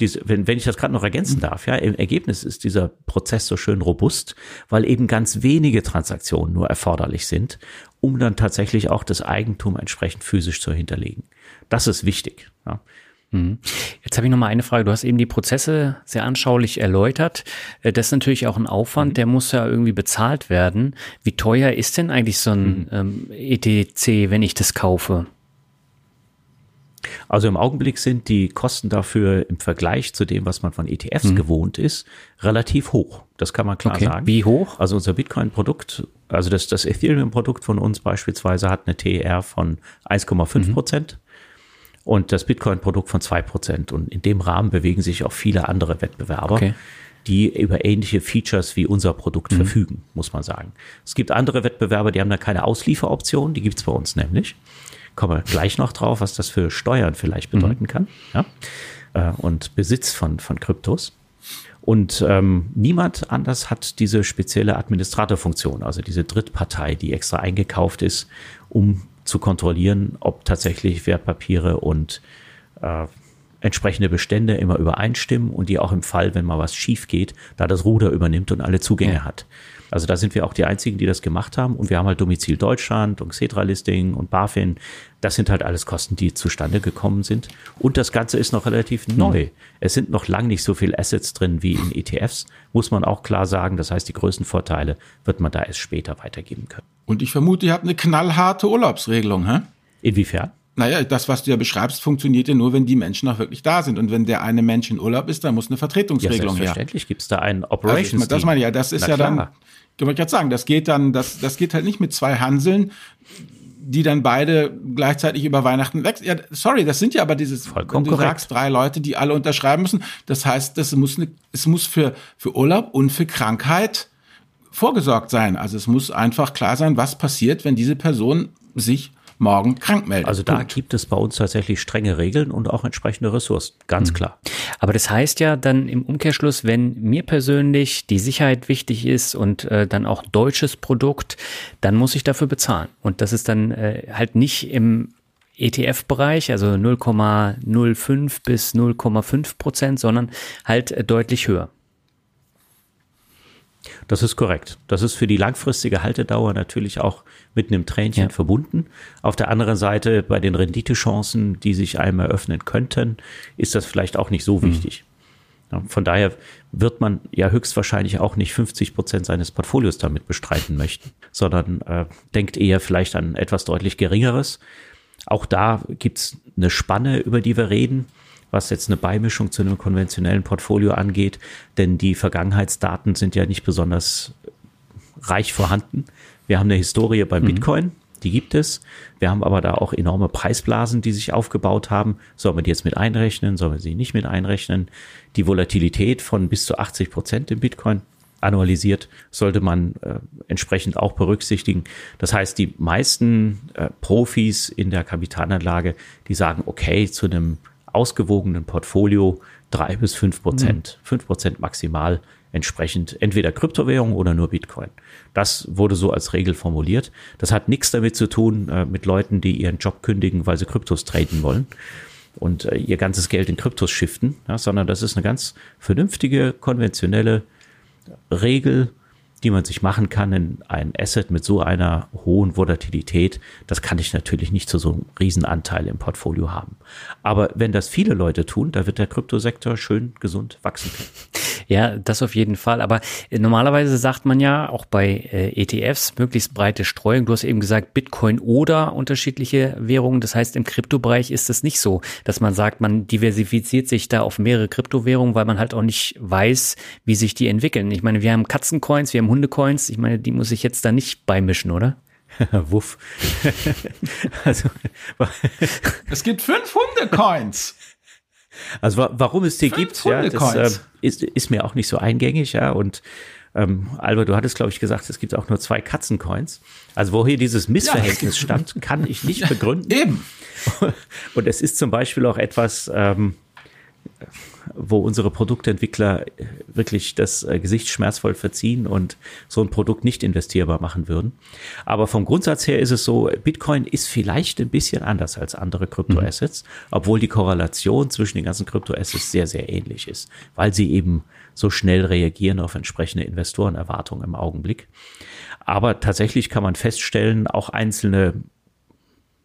diese, wenn, wenn ich das gerade noch ergänzen darf, ja, im Ergebnis ist dieser Prozess so schön robust, weil eben ganz wenige Transaktionen nur erforderlich sind, um dann tatsächlich auch das Eigentum entsprechend physisch zu hinterlegen. Das ist wichtig. Ja. Mhm. Jetzt habe ich noch mal eine Frage. Du hast eben die Prozesse sehr anschaulich erläutert. Äh, das ist natürlich auch ein Aufwand, mhm. der muss ja irgendwie bezahlt werden. Wie teuer ist denn eigentlich so ein mhm. ähm, ETC, wenn ich das kaufe? Also im Augenblick sind die Kosten dafür im Vergleich zu dem, was man von ETFs mhm. gewohnt ist, relativ hoch. Das kann man klar okay. sagen. Wie hoch? Also unser Bitcoin-Produkt, also das, das Ethereum-Produkt von uns beispielsweise hat eine TR von 1,5 mhm. Und das Bitcoin-Produkt von zwei Prozent. Und in dem Rahmen bewegen sich auch viele andere Wettbewerber. Okay die über ähnliche Features wie unser Produkt mhm. verfügen, muss man sagen. Es gibt andere Wettbewerber, die haben da keine Auslieferoption, die gibt's bei uns nämlich. Kommen wir gleich noch drauf, was das für Steuern vielleicht mhm. bedeuten mhm. kann. Ja? Äh, und Besitz von, von Kryptos. Und ähm, niemand anders hat diese spezielle Administratorfunktion, also diese Drittpartei, die extra eingekauft ist, um zu kontrollieren, ob tatsächlich Wertpapiere und äh, entsprechende Bestände immer übereinstimmen und die auch im Fall, wenn mal was schief geht, da das Ruder übernimmt und alle Zugänge ja. hat. Also da sind wir auch die einzigen, die das gemacht haben. Und wir haben halt Domizil Deutschland und Xetra-Listing und BaFin. Das sind halt alles Kosten, die zustande gekommen sind. Und das Ganze ist noch relativ mhm. neu. Es sind noch lang nicht so viel Assets drin wie in ETFs, muss man auch klar sagen. Das heißt, die größten Vorteile wird man da erst später weitergeben können. Und ich vermute, ihr habt eine knallharte Urlaubsregelung, hä? Inwiefern? Naja, das, was du ja beschreibst, funktioniert ja nur, wenn die Menschen auch wirklich da sind. Und wenn der eine Mensch in Urlaub ist, dann muss eine Vertretungsregelung ja, selbstverständlich her. gibt es da einen Operations also, Das meine ich ja, das ist Na ja klar. dann, kann man gerade sagen, das geht dann, das, das geht halt nicht mit zwei Hanseln, die dann beide gleichzeitig über Weihnachten weg. Ja, sorry, das sind ja aber dieses, Vollkommen wenn du korrekt. sagst, drei Leute, die alle unterschreiben müssen. Das heißt, das muss, eine, es muss für, für Urlaub und für Krankheit vorgesorgt sein. Also es muss einfach klar sein, was passiert, wenn diese Person sich morgen krank meldet. Also da Punkt. gibt es bei uns tatsächlich strenge Regeln und auch entsprechende Ressourcen, ganz mhm. klar. Aber das heißt ja dann im Umkehrschluss, wenn mir persönlich die Sicherheit wichtig ist und äh, dann auch deutsches Produkt, dann muss ich dafür bezahlen. Und das ist dann äh, halt nicht im ETF-Bereich, also 0,05 bis 0,5 Prozent, sondern halt äh, deutlich höher. Das ist korrekt. Das ist für die langfristige Haltedauer natürlich auch mit einem Tränchen ja. verbunden. Auf der anderen Seite, bei den Renditechancen, die sich einem eröffnen könnten, ist das vielleicht auch nicht so mhm. wichtig. Ja, von daher wird man ja höchstwahrscheinlich auch nicht 50 Prozent seines Portfolios damit bestreiten möchten, sondern äh, denkt eher vielleicht an etwas deutlich geringeres. Auch da gibt's eine Spanne, über die wir reden was jetzt eine Beimischung zu einem konventionellen Portfolio angeht, denn die Vergangenheitsdaten sind ja nicht besonders reich vorhanden. Wir haben eine Historie beim mhm. Bitcoin, die gibt es. Wir haben aber da auch enorme Preisblasen, die sich aufgebaut haben. Sollen wir die jetzt mit einrechnen? Sollen wir sie nicht mit einrechnen? Die Volatilität von bis zu 80 Prozent im Bitcoin annualisiert, sollte man äh, entsprechend auch berücksichtigen. Das heißt, die meisten äh, Profis in der Kapitalanlage, die sagen, okay, zu einem ausgewogenen Portfolio drei bis fünf Prozent, mhm. fünf Prozent maximal entsprechend entweder Kryptowährung oder nur Bitcoin. Das wurde so als Regel formuliert. Das hat nichts damit zu tun äh, mit Leuten, die ihren Job kündigen, weil sie Kryptos traden wollen und äh, ihr ganzes Geld in Kryptos shiften, ja, sondern das ist eine ganz vernünftige, konventionelle Regel, die man sich machen kann in ein Asset mit so einer hohen Volatilität, das kann ich natürlich nicht zu so einem Riesenanteil im Portfolio haben. Aber wenn das viele Leute tun, da wird der Kryptosektor schön gesund wachsen. Ja, das auf jeden Fall. Aber äh, normalerweise sagt man ja auch bei äh, ETFs möglichst breite Streuung. Du hast eben gesagt Bitcoin oder unterschiedliche Währungen. Das heißt, im Kryptobereich ist es nicht so, dass man sagt, man diversifiziert sich da auf mehrere Kryptowährungen, weil man halt auch nicht weiß, wie sich die entwickeln. Ich meine, wir haben Katzencoins, wir haben Hundecoins. Ich meine, die muss ich jetzt da nicht beimischen, oder? Wuff. also, es gibt fünf Hundecoins. Also warum es die gibt, ja, das äh, ist, ist mir auch nicht so eingängig, ja. Und ähm, Albert, du hattest, glaube ich, gesagt, es gibt auch nur zwei Katzencoins. Also wo hier dieses Missverhältnis ja. stammt, kann ich nicht begründen. Eben. Und es ist zum Beispiel auch etwas, ähm, wo unsere Produktentwickler wirklich das äh, Gesicht schmerzvoll verziehen und so ein Produkt nicht investierbar machen würden. Aber vom Grundsatz her ist es so, Bitcoin ist vielleicht ein bisschen anders als andere Kryptoassets, mhm. obwohl die Korrelation zwischen den ganzen Kryptoassets sehr, sehr ähnlich ist, weil sie eben so schnell reagieren auf entsprechende Investorenerwartungen im Augenblick. Aber tatsächlich kann man feststellen, auch einzelne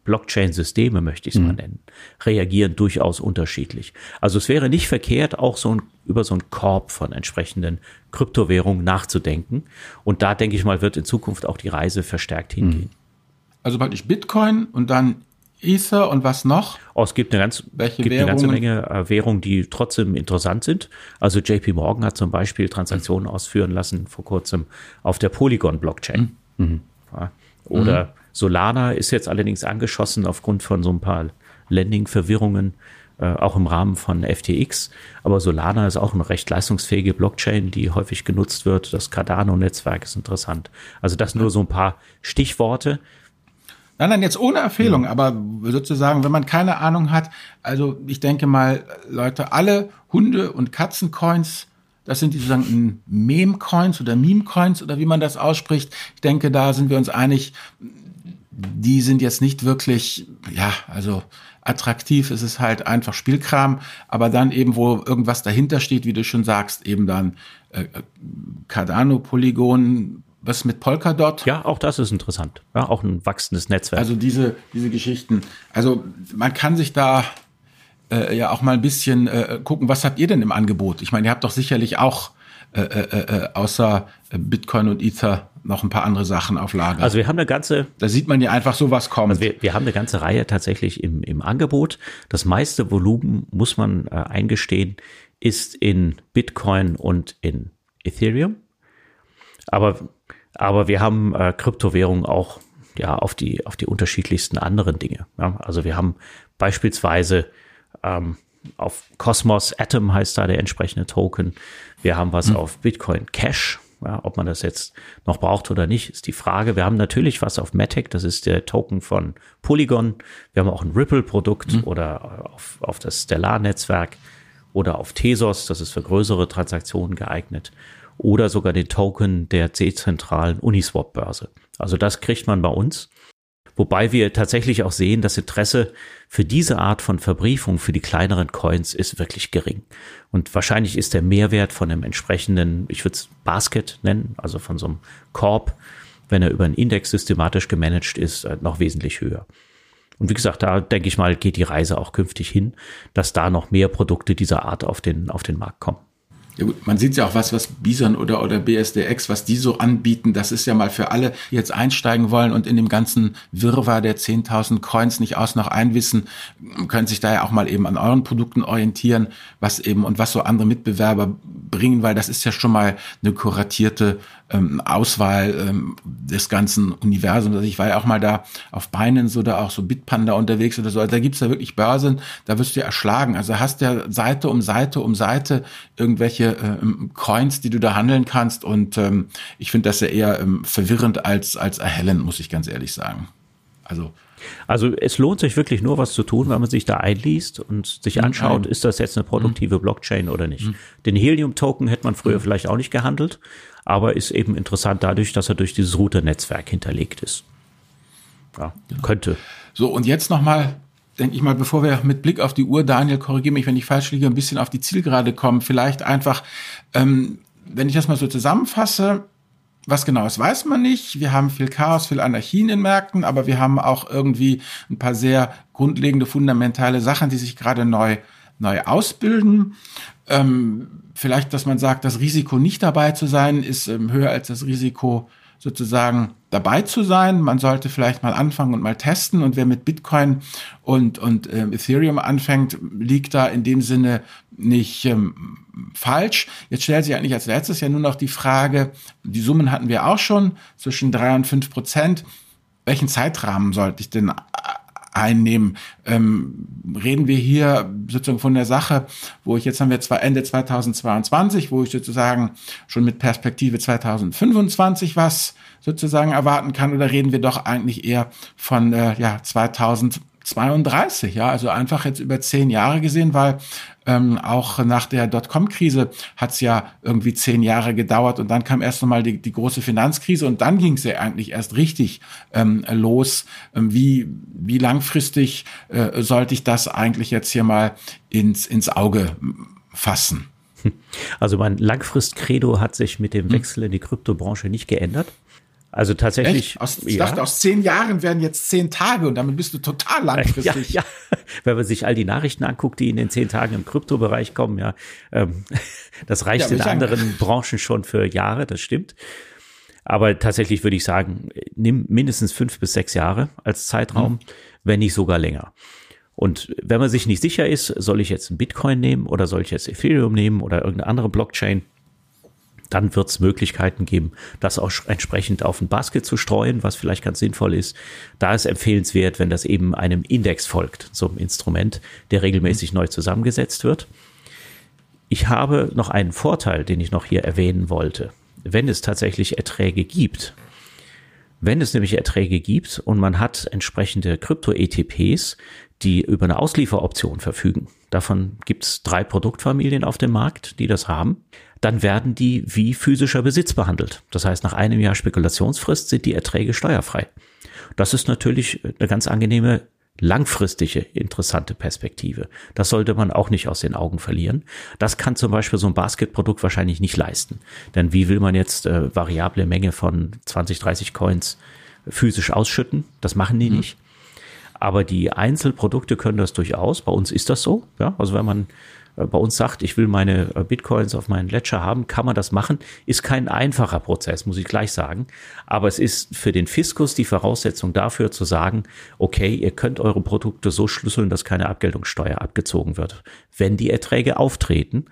Blockchain-Systeme, möchte ich es mhm. mal nennen, reagieren durchaus unterschiedlich. Also es wäre nicht verkehrt, auch so ein, über so einen Korb von entsprechenden Kryptowährungen nachzudenken. Und da, denke ich mal, wird in Zukunft auch die Reise verstärkt mhm. hingehen. Also praktisch Bitcoin und dann Ether und was noch? Oh, es gibt eine, ganz, Welche gibt eine ganze Menge äh, Währungen, die trotzdem interessant sind. Also JP Morgan hat zum Beispiel Transaktionen mhm. ausführen lassen vor kurzem auf der Polygon-Blockchain. Mhm. Ja. Oder mhm. Solana ist jetzt allerdings angeschossen aufgrund von so ein paar Landing-Verwirrungen, äh, auch im Rahmen von FTX. Aber Solana ist auch eine recht leistungsfähige Blockchain, die häufig genutzt wird. Das Cardano-Netzwerk ist interessant. Also das nur so ein paar Stichworte. Nein, nein, jetzt ohne Empfehlung, ja. aber sozusagen, wenn man keine Ahnung hat, also ich denke mal, Leute, alle Hunde- und Katzencoins, das sind die sozusagen Meme-Coins oder Meme-Coins oder wie man das ausspricht. Ich denke, da sind wir uns einig, die sind jetzt nicht wirklich, ja, also attraktiv. Es ist halt einfach Spielkram, aber dann eben, wo irgendwas dahinter steht, wie du schon sagst, eben dann äh, Cardano, Polygon, was mit Polkadot? Ja, auch das ist interessant. Ja, auch ein wachsendes Netzwerk. Also diese, diese Geschichten. Also man kann sich da äh, ja auch mal ein bisschen äh, gucken, was habt ihr denn im Angebot? Ich meine, ihr habt doch sicherlich auch äh, äh, äh, außer Bitcoin und Ether noch ein paar andere Sachen auf Lager. Also wir haben eine ganze. Da sieht man ja einfach so was kommen. Also wir, wir haben eine ganze Reihe tatsächlich im, im Angebot. Das meiste Volumen, muss man äh, eingestehen, ist in Bitcoin und in Ethereum. Aber, aber wir haben äh, Kryptowährungen auch ja auf die, auf die unterschiedlichsten anderen Dinge. Ja, also wir haben beispielsweise ähm, auf Cosmos Atom heißt da der entsprechende Token. Wir haben was hm. auf Bitcoin Cash. Ja, ob man das jetzt noch braucht oder nicht, ist die Frage. Wir haben natürlich was auf Matic, das ist der Token von Polygon. Wir haben auch ein Ripple-Produkt hm. oder auf, auf das Stellar-Netzwerk oder auf Tesos, das ist für größere Transaktionen geeignet. Oder sogar den Token der dezentralen Uniswap-Börse. Also das kriegt man bei uns. Wobei wir tatsächlich auch sehen, das Interesse für diese Art von Verbriefung für die kleineren Coins ist wirklich gering. Und wahrscheinlich ist der Mehrwert von einem entsprechenden, ich würde es Basket nennen, also von so einem Korb, wenn er über einen Index systematisch gemanagt ist, äh, noch wesentlich höher. Und wie gesagt, da denke ich mal, geht die Reise auch künftig hin, dass da noch mehr Produkte dieser Art auf den, auf den Markt kommen. Ja gut, man sieht ja auch was, was Bison oder, oder BSDX, was die so anbieten, das ist ja mal für alle, die jetzt einsteigen wollen und in dem ganzen Wirrwarr der 10.000 Coins nicht aus noch einwissen, können sich da ja auch mal eben an euren Produkten orientieren, was eben und was so andere Mitbewerber bringen, weil das ist ja schon mal eine kuratierte ähm, Auswahl ähm, des ganzen Universums. Also ich war ja auch mal da auf Binance oder auch so Bitpanda unterwegs oder so. Also da gibt's ja wirklich Börsen, da wirst du ja erschlagen. Also hast ja Seite um Seite um Seite irgendwelche ähm, Coins, die du da handeln kannst. Und ähm, ich finde das ja eher ähm, verwirrend als, als erhellend, muss ich ganz ehrlich sagen. Also also es lohnt sich wirklich nur was zu tun, wenn man sich da einliest und sich mhm. anschaut, ist das jetzt eine produktive mhm. Blockchain oder nicht. Mhm. Den Helium-Token hätte man früher vielleicht auch nicht gehandelt, aber ist eben interessant dadurch, dass er durch dieses Router-Netzwerk hinterlegt ist. Ja, könnte. So, und jetzt nochmal, denke ich mal, bevor wir mit Blick auf die Uhr, Daniel, korrigiere mich, wenn ich falsch liege, ein bisschen auf die Zielgerade kommen. Vielleicht einfach, ähm, wenn ich das mal so zusammenfasse, was genau ist, weiß man nicht. Wir haben viel Chaos, viel Anarchie in den Märkten, aber wir haben auch irgendwie ein paar sehr grundlegende, fundamentale Sachen, die sich gerade neu, neu ausbilden. Ähm, vielleicht, dass man sagt, das Risiko nicht dabei zu sein, ist ähm, höher als das Risiko sozusagen dabei zu sein. Man sollte vielleicht mal anfangen und mal testen. Und wer mit Bitcoin und, und ähm, Ethereum anfängt, liegt da in dem Sinne nicht ähm, falsch. Jetzt stellt sich eigentlich als letztes ja nur noch die Frage, die Summen hatten wir auch schon, zwischen drei und fünf Prozent. Welchen Zeitrahmen sollte ich denn einnehmen. Ähm, reden wir hier sozusagen von der Sache, wo ich jetzt haben wir zwar Ende 2022, wo ich sozusagen schon mit Perspektive 2025 was sozusagen erwarten kann, oder reden wir doch eigentlich eher von äh, ja 2000 32, ja, also einfach jetzt über zehn Jahre gesehen, weil ähm, auch nach der Dotcom-Krise hat es ja irgendwie zehn Jahre gedauert und dann kam erst nochmal die, die große Finanzkrise und dann ging es ja eigentlich erst richtig ähm, los. Ähm, wie, wie langfristig äh, sollte ich das eigentlich jetzt hier mal ins, ins Auge fassen? Also mein Langfrist-Credo hat sich mit dem hm. Wechsel in die Kryptobranche nicht geändert. Also tatsächlich. Aus, ich ja. dachte, aus zehn Jahren werden jetzt zehn Tage und damit bist du total langfristig. Ja, ja. Wenn man sich all die Nachrichten anguckt, die in den zehn Tagen im Kryptobereich kommen, ja, ähm, das reicht ja, in anderen sagen. Branchen schon für Jahre, das stimmt. Aber tatsächlich würde ich sagen, nimm mindestens fünf bis sechs Jahre als Zeitraum, mhm. wenn nicht sogar länger. Und wenn man sich nicht sicher ist, soll ich jetzt einen Bitcoin nehmen oder soll ich jetzt Ethereum nehmen oder irgendeine andere Blockchain, dann wird es Möglichkeiten geben, das auch entsprechend auf ein Basket zu streuen, was vielleicht ganz sinnvoll ist. Da ist empfehlenswert, wenn das eben einem Index folgt, einem Instrument, der regelmäßig neu zusammengesetzt wird. Ich habe noch einen Vorteil, den ich noch hier erwähnen wollte. Wenn es tatsächlich Erträge gibt, wenn es nämlich Erträge gibt und man hat entsprechende Krypto-ETPs, die über eine Auslieferoption verfügen, davon gibt es drei Produktfamilien auf dem Markt, die das haben, dann werden die wie physischer Besitz behandelt. Das heißt, nach einem Jahr Spekulationsfrist sind die Erträge steuerfrei. Das ist natürlich eine ganz angenehme langfristige interessante Perspektive. Das sollte man auch nicht aus den Augen verlieren. Das kann zum Beispiel so ein Basketprodukt wahrscheinlich nicht leisten. Denn wie will man jetzt äh, variable Menge von 20, 30 Coins physisch ausschütten? Das machen die mhm. nicht. Aber die Einzelprodukte können das durchaus. Bei uns ist das so. Ja, also wenn man bei uns sagt, ich will meine äh, Bitcoins auf meinen Ledger haben, kann man das machen. Ist kein einfacher Prozess, muss ich gleich sagen. Aber es ist für den Fiskus die Voraussetzung dafür zu sagen, okay, ihr könnt eure Produkte so schlüsseln, dass keine Abgeltungssteuer abgezogen wird. Wenn die Erträge auftreten,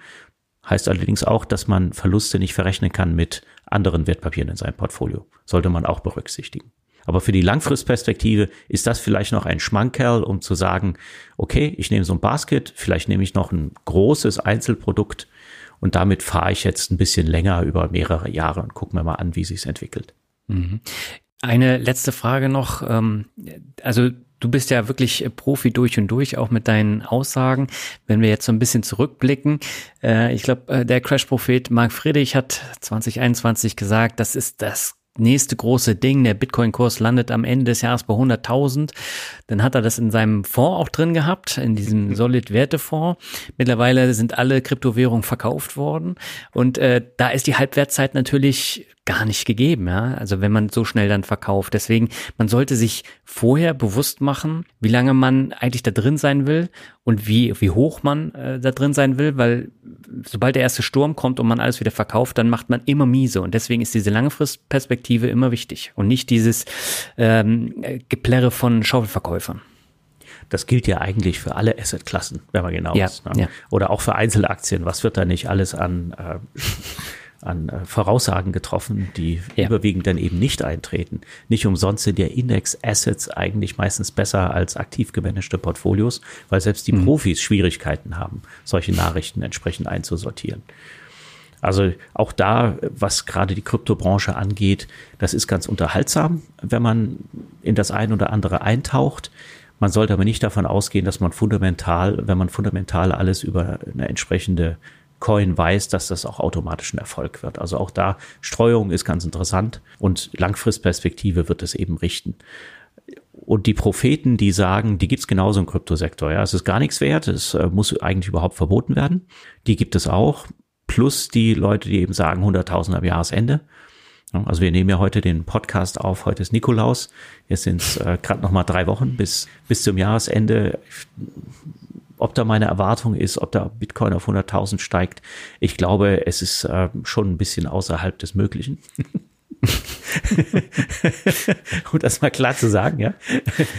heißt allerdings auch, dass man Verluste nicht verrechnen kann mit anderen Wertpapieren in seinem Portfolio. Sollte man auch berücksichtigen. Aber für die Langfristperspektive ist das vielleicht noch ein Schmankerl, um zu sagen, okay, ich nehme so ein Basket, vielleicht nehme ich noch ein großes Einzelprodukt und damit fahre ich jetzt ein bisschen länger über mehrere Jahre und gucken wir mal an, wie sich entwickelt. Mhm. Eine letzte Frage noch. Ähm, also du bist ja wirklich Profi durch und durch, auch mit deinen Aussagen. Wenn wir jetzt so ein bisschen zurückblicken, äh, ich glaube, äh, der Crash-Prophet Marc Friedrich hat 2021 gesagt, das ist das nächste große Ding. Der Bitcoin-Kurs landet am Ende des Jahres bei 100.000. Dann hat er das in seinem Fonds auch drin gehabt, in diesem Solid-Werte-Fonds. Mittlerweile sind alle Kryptowährungen verkauft worden. Und äh, da ist die Halbwertszeit natürlich gar nicht gegeben, ja. Also wenn man so schnell dann verkauft. Deswegen, man sollte sich vorher bewusst machen, wie lange man eigentlich da drin sein will und wie, wie hoch man äh, da drin sein will, weil sobald der erste Sturm kommt und man alles wieder verkauft, dann macht man immer miese. Und deswegen ist diese Langfristperspektive immer wichtig und nicht dieses ähm, Geplärre von Schaufelverkäufern. Das gilt ja eigentlich für alle Assetklassen, wenn man genau ja, ist. Ne? Ja. Oder auch für Einzelaktien. Was wird da nicht alles an äh, an äh, Voraussagen getroffen, die ja. überwiegend dann eben nicht eintreten. Nicht umsonst sind ja Index-Assets eigentlich meistens besser als aktiv gemanagte Portfolios, weil selbst die mhm. Profis Schwierigkeiten haben, solche Nachrichten entsprechend einzusortieren. Also auch da, was gerade die Kryptobranche angeht, das ist ganz unterhaltsam, wenn man in das ein oder andere eintaucht. Man sollte aber nicht davon ausgehen, dass man fundamental, wenn man fundamental alles über eine entsprechende Coin weiß, dass das auch automatisch ein Erfolg wird. Also auch da Streuung ist ganz interessant und Langfristperspektive wird es eben richten. Und die Propheten, die sagen, die gibt's genauso im Kryptosektor. Ja, es ist gar nichts wert, es äh, muss eigentlich überhaupt verboten werden. Die gibt es auch. Plus die Leute, die eben sagen 100.000 am Jahresende. Also wir nehmen ja heute den Podcast auf. Heute ist Nikolaus. Jetzt sind es äh, gerade noch mal drei Wochen bis bis zum Jahresende ob da meine Erwartung ist, ob da Bitcoin auf 100.000 steigt. Ich glaube, es ist äh, schon ein bisschen außerhalb des Möglichen. um das mal klar zu sagen, ja?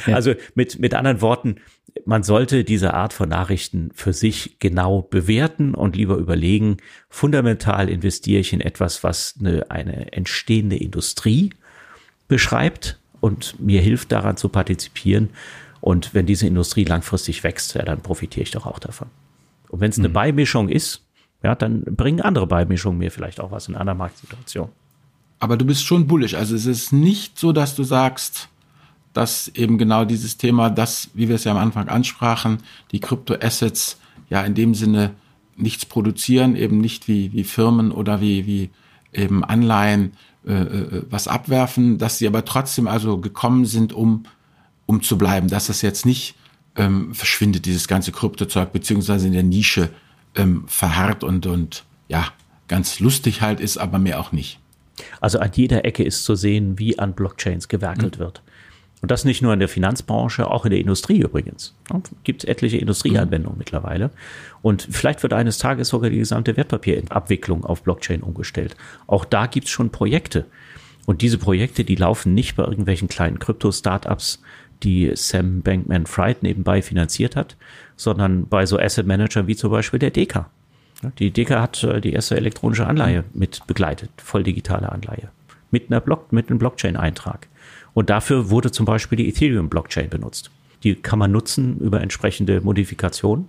ja. Also mit, mit anderen Worten, man sollte diese Art von Nachrichten für sich genau bewerten und lieber überlegen, fundamental investiere ich in etwas, was eine, eine entstehende Industrie beschreibt und mir hilft daran zu partizipieren und wenn diese Industrie langfristig wächst, ja, dann profitiere ich doch auch davon. Und wenn es eine mhm. Beimischung ist, ja, dann bringen andere Beimischungen mir vielleicht auch was in einer Marktsituation. Aber du bist schon bullisch. Also es ist nicht so, dass du sagst, dass eben genau dieses Thema, das, wie wir es ja am Anfang ansprachen, die Kryptoassets ja in dem Sinne nichts produzieren, eben nicht wie, wie Firmen oder wie, wie eben Anleihen äh, äh was abwerfen, dass sie aber trotzdem also gekommen sind, um um zu bleiben, dass das jetzt nicht ähm, verschwindet, dieses ganze Kryptozeug, beziehungsweise in der Nische ähm, verharrt und, und ja, ganz lustig halt ist, aber mehr auch nicht. Also an jeder Ecke ist zu sehen, wie an Blockchains gewerkelt mhm. wird. Und das nicht nur in der Finanzbranche, auch in der Industrie übrigens. Gibt es etliche Industrieanwendungen mhm. mittlerweile. Und vielleicht wird eines Tages sogar die gesamte Wertpapierabwicklung auf Blockchain umgestellt. Auch da gibt es schon Projekte. Und diese Projekte, die laufen nicht bei irgendwelchen kleinen Krypto-Startups, die Sam Bankman-Fried nebenbei finanziert hat, sondern bei so Asset Managern wie zum Beispiel der Deka. Die Deka hat äh, die erste elektronische Anleihe mit begleitet, voll digitale Anleihe, mit einer Block, mit einem Blockchain-Eintrag. Und dafür wurde zum Beispiel die Ethereum-Blockchain benutzt. Die kann man nutzen über entsprechende Modifikationen,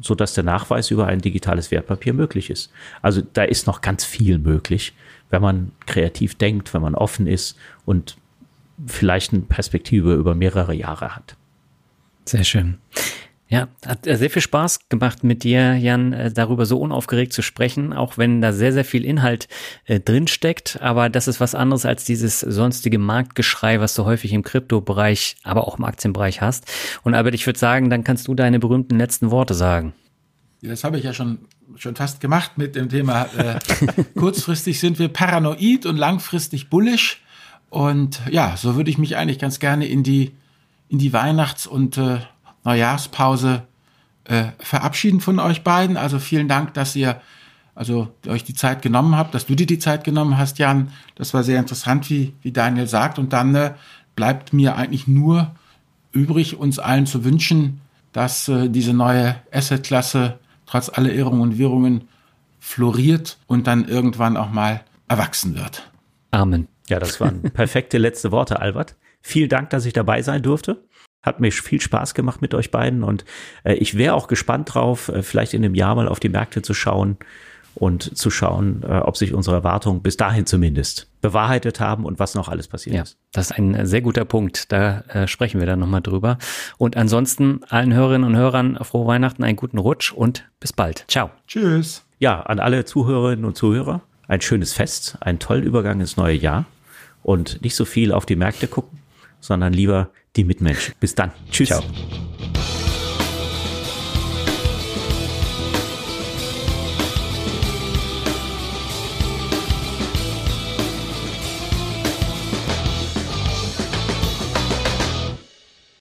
so dass der Nachweis über ein digitales Wertpapier möglich ist. Also da ist noch ganz viel möglich, wenn man kreativ denkt, wenn man offen ist und vielleicht eine Perspektive über mehrere Jahre hat. Sehr schön. Ja, hat sehr viel Spaß gemacht mit dir, Jan, äh, darüber so unaufgeregt zu sprechen, auch wenn da sehr, sehr viel Inhalt äh, drin steckt. Aber das ist was anderes als dieses sonstige Marktgeschrei, was du häufig im Kryptobereich, aber auch im Aktienbereich hast. Und Albert, ich würde sagen, dann kannst du deine berühmten letzten Worte sagen. Das habe ich ja schon, schon fast gemacht mit dem Thema. Äh, kurzfristig sind wir paranoid und langfristig bullish. Und ja, so würde ich mich eigentlich ganz gerne in die, in die Weihnachts- und äh, Neujahrspause äh, verabschieden von euch beiden. Also vielen Dank, dass ihr also euch die Zeit genommen habt, dass du dir die Zeit genommen hast, Jan. Das war sehr interessant, wie, wie Daniel sagt. Und dann äh, bleibt mir eigentlich nur übrig, uns allen zu wünschen, dass äh, diese neue Assetklasse trotz aller Irrungen und Wirrungen floriert und dann irgendwann auch mal erwachsen wird. Amen. Ja, das waren perfekte letzte Worte, Albert. Vielen Dank, dass ich dabei sein durfte. Hat mir viel Spaß gemacht mit euch beiden und äh, ich wäre auch gespannt drauf, äh, vielleicht in einem Jahr mal auf die Märkte zu schauen und zu schauen, äh, ob sich unsere Erwartungen bis dahin zumindest bewahrheitet haben und was noch alles passiert ja, ist. Das ist ein sehr guter Punkt. Da äh, sprechen wir dann nochmal drüber. Und ansonsten allen Hörerinnen und Hörern frohe Weihnachten, einen guten Rutsch und bis bald. Ciao. Tschüss. Ja, an alle Zuhörerinnen und Zuhörer ein schönes Fest, einen tollen Übergang ins neue Jahr und nicht so viel auf die Märkte gucken, sondern lieber die Mitmenschen. Bis dann. Tschüss. Ciao.